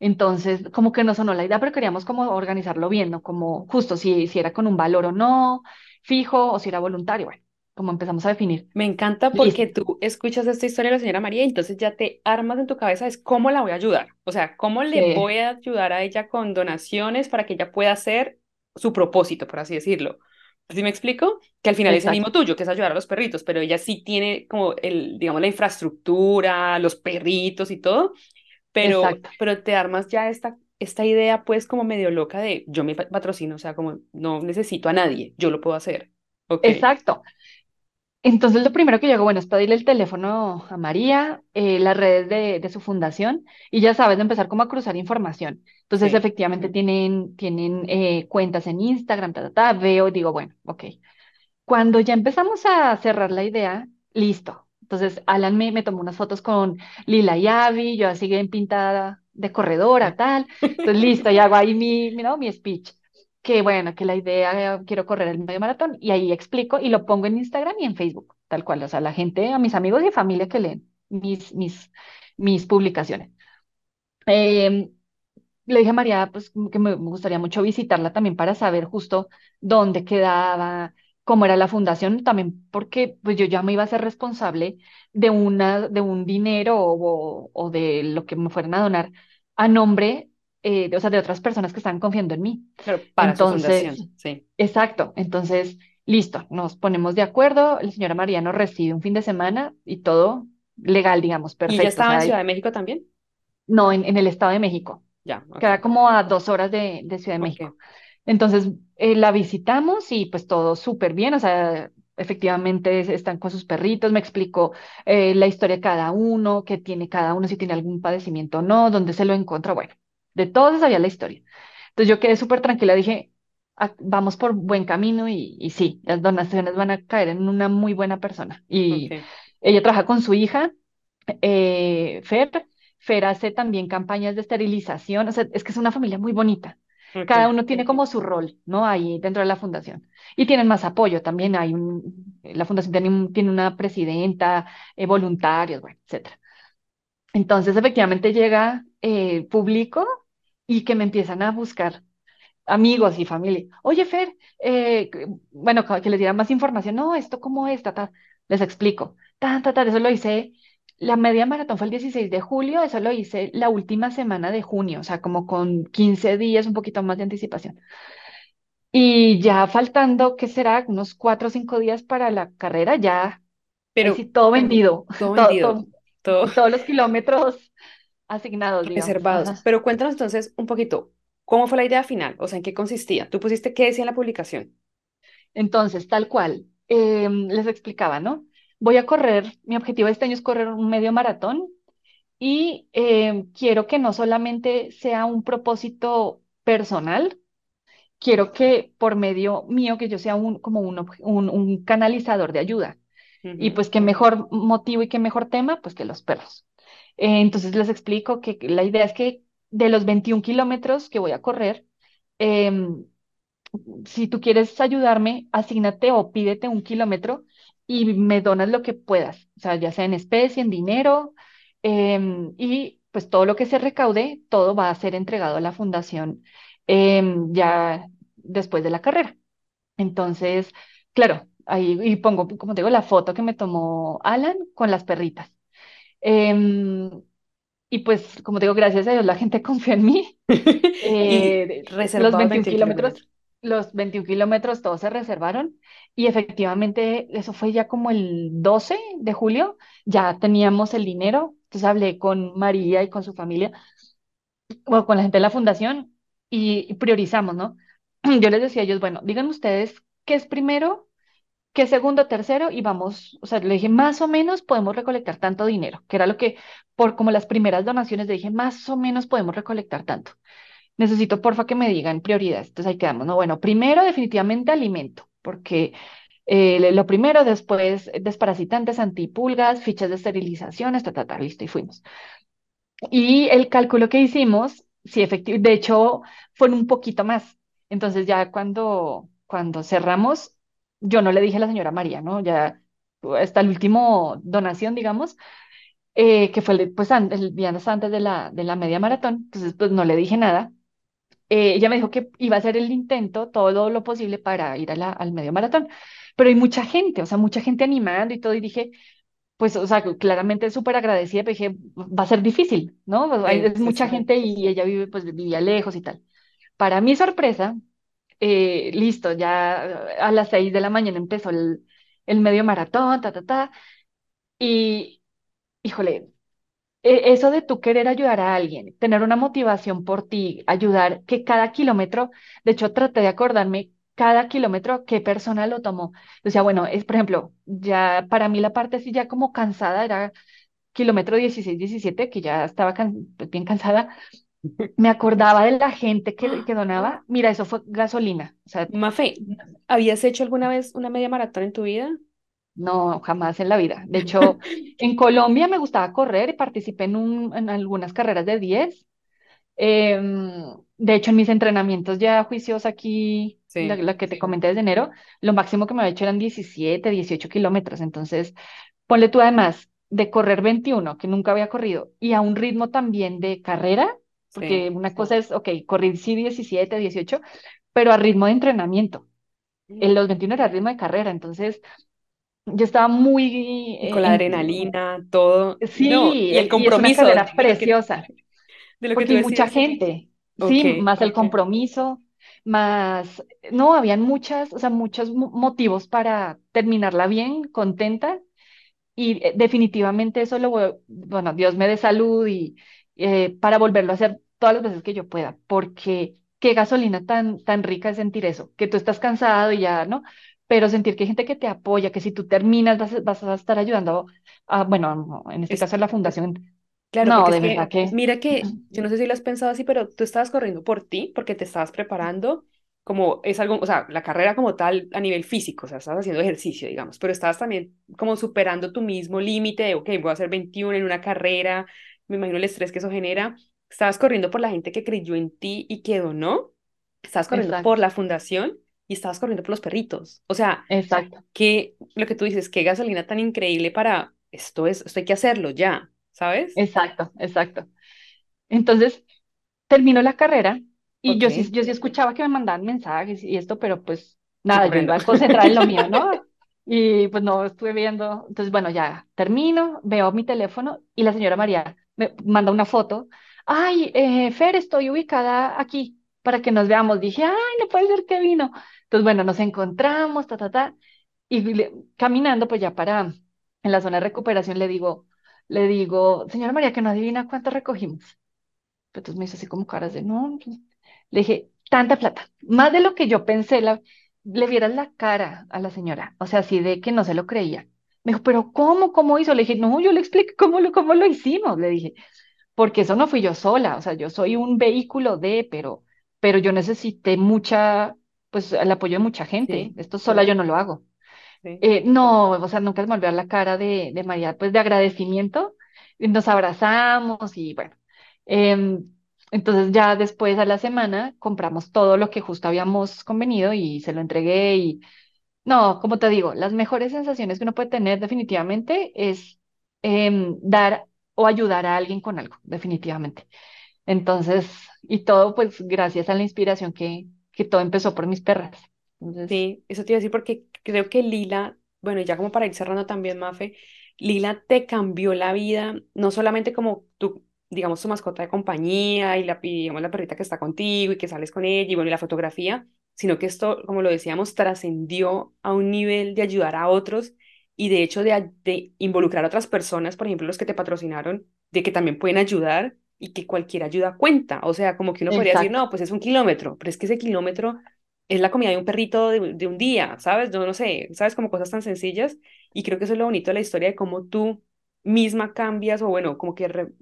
Entonces, como que no sonó la idea, pero queríamos como organizarlo bien, ¿no? Como justo si, si era con un valor o no, fijo, o si era voluntario, bueno, como empezamos a definir. Me encanta porque Listo. tú escuchas esta historia de la señora María y entonces ya te armas en tu cabeza es cómo la voy a ayudar. O sea, cómo le Sí, voy a ayudar a ella con donaciones para que ella pueda hacer su propósito, por así decirlo. ¿Sí me explico? Que al final es el mismo tuyo, que es ayudar a los perritos, pero ella sí tiene como el, digamos, la infraestructura, los perritos y todo, pero, exacto, pero te armas ya esta, esta idea pues como medio loca de yo me pa- patrocino, o sea, como no necesito a nadie, yo lo puedo hacer. Ok, exacto. Entonces, lo primero que yo hago, bueno, es pedirle el teléfono a María, eh, las redes de, de su fundación, y ya sabes, de empezar como a cruzar información. Entonces, sí. efectivamente, tienen, tienen eh, cuentas en Instagram, ta, ta, ta, veo digo, bueno, ok. Cuando ya empezamos a cerrar la idea, listo. Entonces, Alan me, me tomó unas fotos con Lila y Abby, yo así bien pintada de corredora, (laughs) tal. Entonces, listo, y hago ahí mi, mi, ¿no? mi speech. Que bueno, que la idea, eh, quiero correr el medio maratón, y ahí explico y lo pongo en Instagram y en Facebook, tal cual. O sea, la gente, a mis amigos y familia que leen mis, mis, mis publicaciones. Em, le dije a María, pues que me gustaría mucho visitarla también para saber justo dónde quedaba, cómo era la fundación, también porque pues yo ya me iba a ser responsable de una, de un dinero o, o de lo que me fueran a donar a nombre, eh, de, o sea, de otras personas que estaban confiando en mí. Claro, para su Entonces, fundación, sí. exacto, entonces, listo, nos ponemos de acuerdo, la señora María nos recibe un fin de semana y todo legal, digamos, ¿Y ya perfecto, o estaba en sea, Ciudad de México también? no, en en el Estado de México Ya, ok, queda como a dos horas de, de Ciudad de ok. México. Entonces, eh, la visitamos y pues todo súper bien, o sea, efectivamente es- están con sus perritos, me explicó eh, la historia de cada uno, qué tiene cada uno, si tiene algún padecimiento o no, dónde se lo encuentra, bueno, de todo se sabía la historia. Entonces yo quedé súper tranquila, dije, "Ah, vamos por buen camino y, y sí, las donaciones van a caer en una muy buena persona. Y ella trabaja con su hija eh, Fer. Fer hace también campañas de esterilización, o sea, es que es una familia muy bonita. Cada uno tiene como su rol, ¿no? Ahí dentro de la fundación. Y tienen más apoyo también. Hay un, la fundación tiene, un- tiene una presidenta, eh, voluntarios, bueno, etcétera. Entonces, efectivamente llega eh, público y que me empiezan a buscar amigos y familia. Oye, Fer, eh, bueno, que les diera más información. No, esto cómo es, ta, ta. Les explico. Ta, ta, ta, eso lo hice. La media maratón fue el 16 de julio, eso lo hice la última semana de junio, o sea, como con 15 días, un poquito más de anticipación. Y ya faltando, ¿qué será? Unos cuatro o cinco días para la carrera, ya, Pero todo vendido, (laughs) todo vendido, todo, todo todos los kilómetros asignados, digamos. reservados. Ajá. Pero cuéntanos entonces un poquito, ¿cómo fue la idea final? O sea, ¿en qué consistía? Tú pusiste qué decía en la publicación. Entonces, tal cual, em, les explicaba, ¿no? Voy a correr, mi objetivo este año es correr un medio maratón y em, quiero que no solamente sea un propósito personal, quiero que por medio mío, que yo sea un, como un, un, un canalizador de ayuda. Y pues qué mejor motivo y qué mejor tema, pues que los perros. Eh, entonces les explico que la idea es que de los 21 kilómetros que voy a correr, em, si tú quieres ayudarme, asígnate o pídete un kilómetro y me donas lo que puedas, o sea, ya sea en especie, en dinero, em, y pues todo lo que se recaude, todo va a ser entregado a la fundación em, ya después de la carrera. Entonces, claro, ahí y pongo, como te digo, la foto que me tomó Alan con las perritas. Em, y pues, como te digo, gracias a Dios la gente (laughs) confió en mí (laughs) eh, los reservados 21 21 kilómetros, kilómetros. Los 21 kilómetros todos se reservaron y efectivamente eso fue ya como el 12 de julio, ya teníamos el dinero, entonces hablé con María y con su familia o con la gente de la fundación y, priorizamos, ¿no? (clears throat) Yo les decía a ellos, bueno, díganme ustedes qué es primero, qué es segundo, tercero y vamos, o sea, le dije, más o menos podemos recolectar tanto dinero, que era lo que, por como las primeras donaciones, le dije, más o menos podemos recolectar tanto. Necesito, porfa, que me digan prioridades. Entonces ahí quedamos, ¿no? Bueno, primero definitivamente alimento, porque eh, lo primero, después desparasitantes, antipulgas, fichas de esterilización, hasta, ta, ta, listo, y fuimos. Y el cálculo que hicimos sí, efectivamente. De hecho, fueron un poquito más. Entonces ya cuando, cuando cerramos, yo no le dije a la señora María, ¿no? Ya hasta el último donación, digamos, eh, que fue el, pues, el día antes de la, de la media maratón, entonces pues no le dije nada. Eh, ella me dijo que iba a hacer el intento, todo lo posible para ir a la, al medio maratón, pero hay mucha gente, o sea, mucha gente animando y todo, y dije, pues, o sea, claramente súper agradecida, pero dije, va a ser difícil, ¿no? Hay- es mucha gente y ella vive, pues vivía lejos y tal. Para mi sorpresa, eh, listo, ya a las seis de la mañana empezó el, el medio maratón, ta, ta, ta, y híjole, eso de tú querer ayudar a alguien, tener una motivación por ti, ayudar, que cada kilómetro, de hecho traté de acordarme cada kilómetro qué persona lo tomó. O sea, bueno, es por ejemplo, ya para mí la parte así ya como cansada era kilómetro 16 17 que ya estaba can- bien cansada. (laughs) Me acordaba de la gente que, que donaba. (gasps) Mira, eso fue gasolina. O sea, Mafe, ¿habías hecho alguna vez una media maratón en tu vida? No, jamás en la vida. De (laughs) hecho, en Colombia me gustaba correr y participé en, un, en algunas carreras de diez Em, de hecho, en mis entrenamientos ya juicios aquí, la, Sí. la que te comenté desde enero, lo máximo que me había hecho eran 17 18 kilómetros. Entonces, ponle tú además de correr 21 que nunca había corrido, y a un ritmo también de carrera, Sí. porque una cosa es, ok, correr sí 17 18 pero a ritmo de entrenamiento. En los 21 era ritmo de carrera, entonces yo estaba muy... Y con eh, la en- adrenalina, todo. No, sí, y el eh, y es una compromiso carrera preciosa. de lo que porque tú mucha gente, Ok, sí, más el compromiso, más, no, habían muchas, o sea, muchos mo- motivos para terminarla bien, contenta, y eh, definitivamente eso lo, bueno, Dios me dé salud y eh, para volverlo a hacer todas las veces que yo pueda, porque qué gasolina tan, tan rica es sentir eso, que tú estás cansado y ya, ¿no? Pero sentir que hay gente que te apoya, que si tú terminas vas, a- vas a estar ayudando a, bueno, no, en este es caso a la fundación. claro, No, es de verdad que, que mira que, yo no sé si lo has pensado así, pero tú estabas corriendo por ti, porque te estabas preparando, como es algo, o sea, la carrera como tal a nivel físico, o sea, estabas haciendo ejercicio, digamos, pero estabas también como superando tu mismo límite de, ok, voy a hacer 21 en una carrera, me imagino el estrés que eso genera. Estabas corriendo por la gente que creyó en ti y que donó, estabas corriendo por la fundación y estabas corriendo por los perritos. O sea, exacto, que lo que tú dices, qué gasolina tan increíble para esto es, esto hay que hacerlo ya, ¿sabes? exacto, exacto. Entonces, terminó la carrera y Ok, yo sí, yo sí escuchaba que me mandaban mensajes y esto, pero pues nada, yo iba concentrada en lo mío, ¿no? (laughs) Y pues no estuve viendo. Entonces, bueno, ya termino, veo mi teléfono y la señora María me manda una foto. Ay, eh, Fer, estoy ubicada aquí para que nos veamos. Dije, ay, no puede ser que vino. Entonces, bueno, nos encontramos, ta, ta, ta. Y le- caminando, pues ya para en la zona de recuperación le digo, le digo, señora María, que no adivina cuánto recogimos. Entonces me hizo así como caras de, no, pues", le dije, tanta plata, más de lo que yo pensé, la, le vieras la cara a la señora, o sea, así de que no se lo creía. Me dijo, pero ¿cómo? ¿Cómo hizo? Le dije, no, yo le expliqué cómo lo, cómo lo hicimos, le dije, porque eso no fui yo sola, o sea, yo soy un vehículo de, pero, pero yo necesité mucha, pues el apoyo de mucha gente, Sí, esto sola yo no lo hago. sí, Eh, no, o sea, nunca me olvidó la cara de, de María, pues de agradecimiento. Nos abrazamos y bueno. em, entonces ya después a la semana compramos todo lo que justo habíamos convenido y se lo entregué y no, como te digo, las mejores sensaciones que uno puede tener definitivamente es em, dar o ayudar a alguien con algo, definitivamente. Entonces, y todo pues gracias a la inspiración que, que todo empezó por mis perras. Sí, eso te iba a decir porque creo que Lila, bueno, ya como para ir cerrando también, Mafe, Lila te cambió la vida, no solamente como tu, digamos, tu mascota de compañía y la, digamos, la perrita que está contigo y que sales con ella y bueno, y la fotografía, sino que esto, como lo decíamos, trascendió a un nivel de ayudar a otros y de hecho de, de involucrar a otras personas, por ejemplo, los que te patrocinaron, de que también pueden ayudar y que cualquier ayuda cuenta. O sea, como que uno podría decir, no, pues es un kilómetro, pero es que ese kilómetro es la comida de un perrito de, de un día, ¿sabes? Yo no sé, ¿sabes? Como cosas tan sencillas. Y creo que eso es lo bonito de la historia de cómo tú misma cambias o bueno, como que re-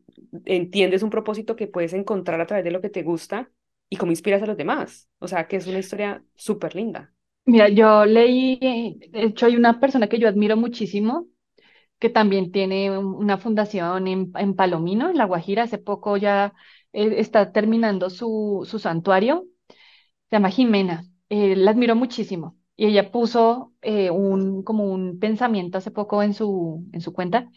entiendes un propósito que puedes encontrar a través de lo que te gusta y cómo inspiras a los demás. O sea, que es una historia súper linda. Mira, yo leí, de hecho hay una persona que yo admiro muchísimo, que también tiene un- una fundación en, en Palomino, en La Guajira. Hace poco ya eh, está terminando su, su santuario, se llama Jimena, eh, la admiro muchísimo. Y ella puso eh, un, como un pensamiento hace poco en su, en su cuenta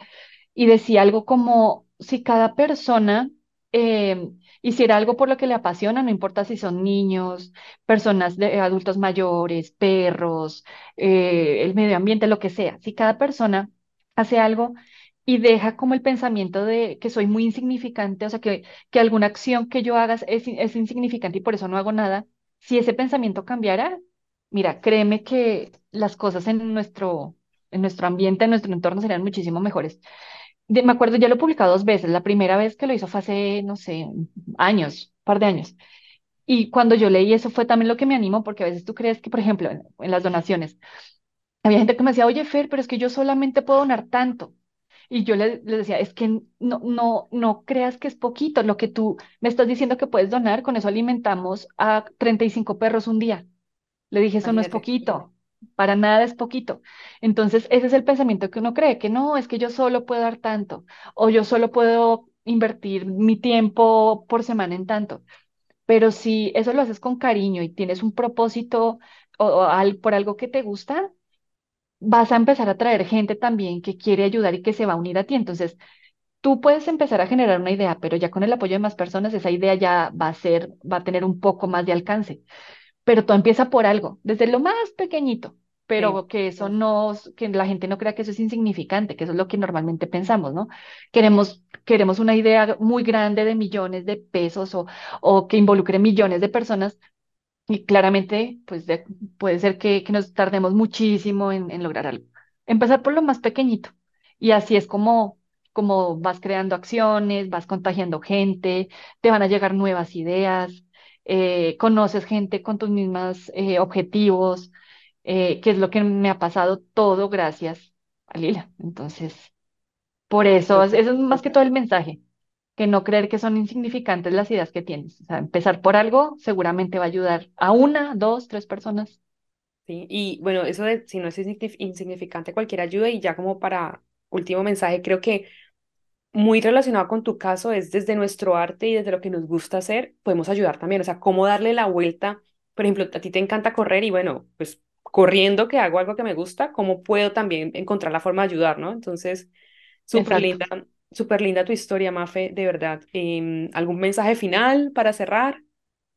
y decía algo como si cada persona eh, hiciera algo por lo que le apasiona, no importa si son niños, personas adultos mayores, perros, el medio ambiente, lo que sea, si cada persona hace algo y deja como el pensamiento de que soy muy insignificante, o sea, que, que alguna acción que yo haga es, es insignificante y por eso no hago nada, si ese pensamiento cambiara, mira, créeme que las cosas en nuestro, en nuestro ambiente, en nuestro entorno serían muchísimo mejores de- me acuerdo, ya lo he dos veces. La primera vez que lo hizo fue hace, no sé, años, par de años. Y cuando yo leí eso fue también lo que me animó, porque a veces tú crees que, por ejemplo, en las donaciones, había gente que me decía, oye, Fer, pero es que yo solamente puedo donar tanto. Y yo le, le decía, es que no, no, no creas que es poquito. Lo que tú me estás diciendo que puedes donar, con eso alimentamos a 35 perros un día. Le dije, eso no es poquito, para nada es poquito. Entonces, ese es el pensamiento que uno cree, que no, es que yo solo puedo dar tanto, o yo solo puedo invertir mi tiempo por semana en tanto. Pero si eso lo haces con cariño y tienes un propósito o, o al- por algo que te gusta, vas a empezar a traer gente también que quiere ayudar y que se va a unir a ti. Entonces, tú puedes empezar a generar una idea, pero ya con el apoyo de más personas, esa idea ya va a ser, va a tener un poco más de alcance pero todo empieza por algo, desde lo más pequeñito, Sí, pero que eso no, que la gente no crea que eso es insignificante, que eso es lo que normalmente pensamos, ¿no? Queremos, queremos una idea muy grande de millones de pesos o, o que involucre millones de personas y claramente, pues de- puede ser que, que nos tardemos muchísimo en, en lograr algo. Empezar por lo más pequeñito y así es como, como vas creando acciones, vas contagiando gente, te van a llegar nuevas ideas, eh, conoces gente con tus mismos objetivos, eh, que es lo que me ha pasado todo gracias a Lila. Entonces, por eso, eso es más que todo el mensaje que no creer que son insignificantes las ideas que tienes. O sea, empezar por algo seguramente va a ayudar a una, dos, tres personas. Sí, y bueno, eso de si no es insignifi- insignificante cualquier ayuda y ya como para último mensaje, creo que muy relacionado con tu caso es desde nuestro arte y desde lo que nos gusta hacer, podemos ayudar también, o sea, cómo darle la vuelta, por ejemplo, a ti te encanta correr y bueno, pues corriendo que hago algo que me gusta, ¿cómo puedo también encontrar la forma de ayudar, ¿no? Entonces, súper linda, súper linda tu historia, Mafe, de verdad. Em, ¿algún mensaje final para cerrar?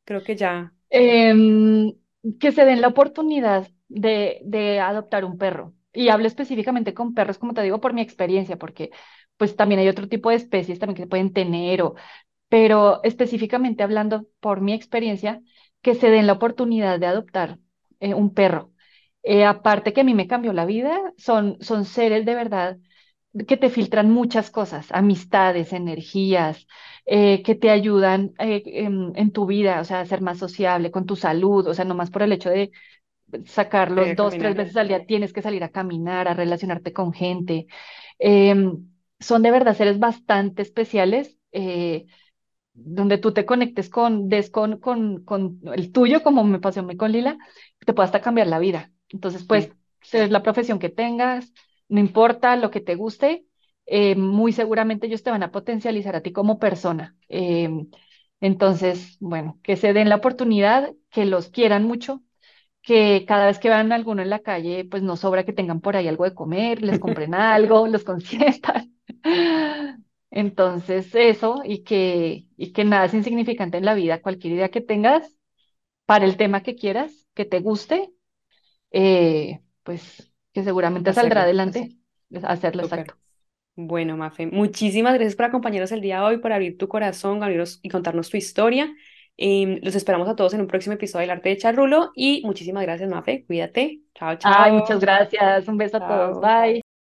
Creo que ya, Em, que se den la oportunidad de, de adoptar un perro. Y hablo específicamente con perros, como te digo, por mi experiencia, porque pues también hay otro tipo de especies también que pueden tener, pero específicamente hablando por mi experiencia, que se den la oportunidad de adoptar eh, un perro. Eh, aparte que a mí me cambió la vida, son, son seres de verdad que te filtran muchas cosas, amistades, energías, eh, que te ayudan eh, en, en tu vida, o sea, a ser más sociable, con tu salud, o sea, nomás por el hecho de sacarlos dos, tres veces al día, tienes que salir a caminar, a relacionarte con gente. Em, son de verdad seres bastante especiales. eh, donde tú te conectes con, des con, con, con el tuyo, como me pasó con Lila, te puede hasta cambiar la vida. Entonces, pues, Sí, es la profesión que tengas, no importa lo que te guste, eh, muy seguramente ellos te van a potencializar a ti como persona. Eh, entonces, bueno, que se den la oportunidad, que los quieran mucho, que cada vez que vean a alguno en la calle, pues no sobra que tengan por ahí algo de comer, les compren (laughs) algo, los consientan. (laughs) Entonces, eso, y que, y que nada es insignificante en la vida, cualquier idea que tengas para el tema que quieras, que te guste, eh, pues que seguramente saldrá hacerlo, adelante, hacerlo súper. exacto. Bueno, Mafe, muchísimas gracias por acompañarnos el día de hoy, por abrir tu corazón, abrirnos y contarnos tu historia. Em, los esperamos a todos en un próximo episodio del Arte de Charrulo y muchísimas gracias, Mafe. Cuídate. Chao, Ay, muchas chao. gracias, un beso a todos, Chao. bye.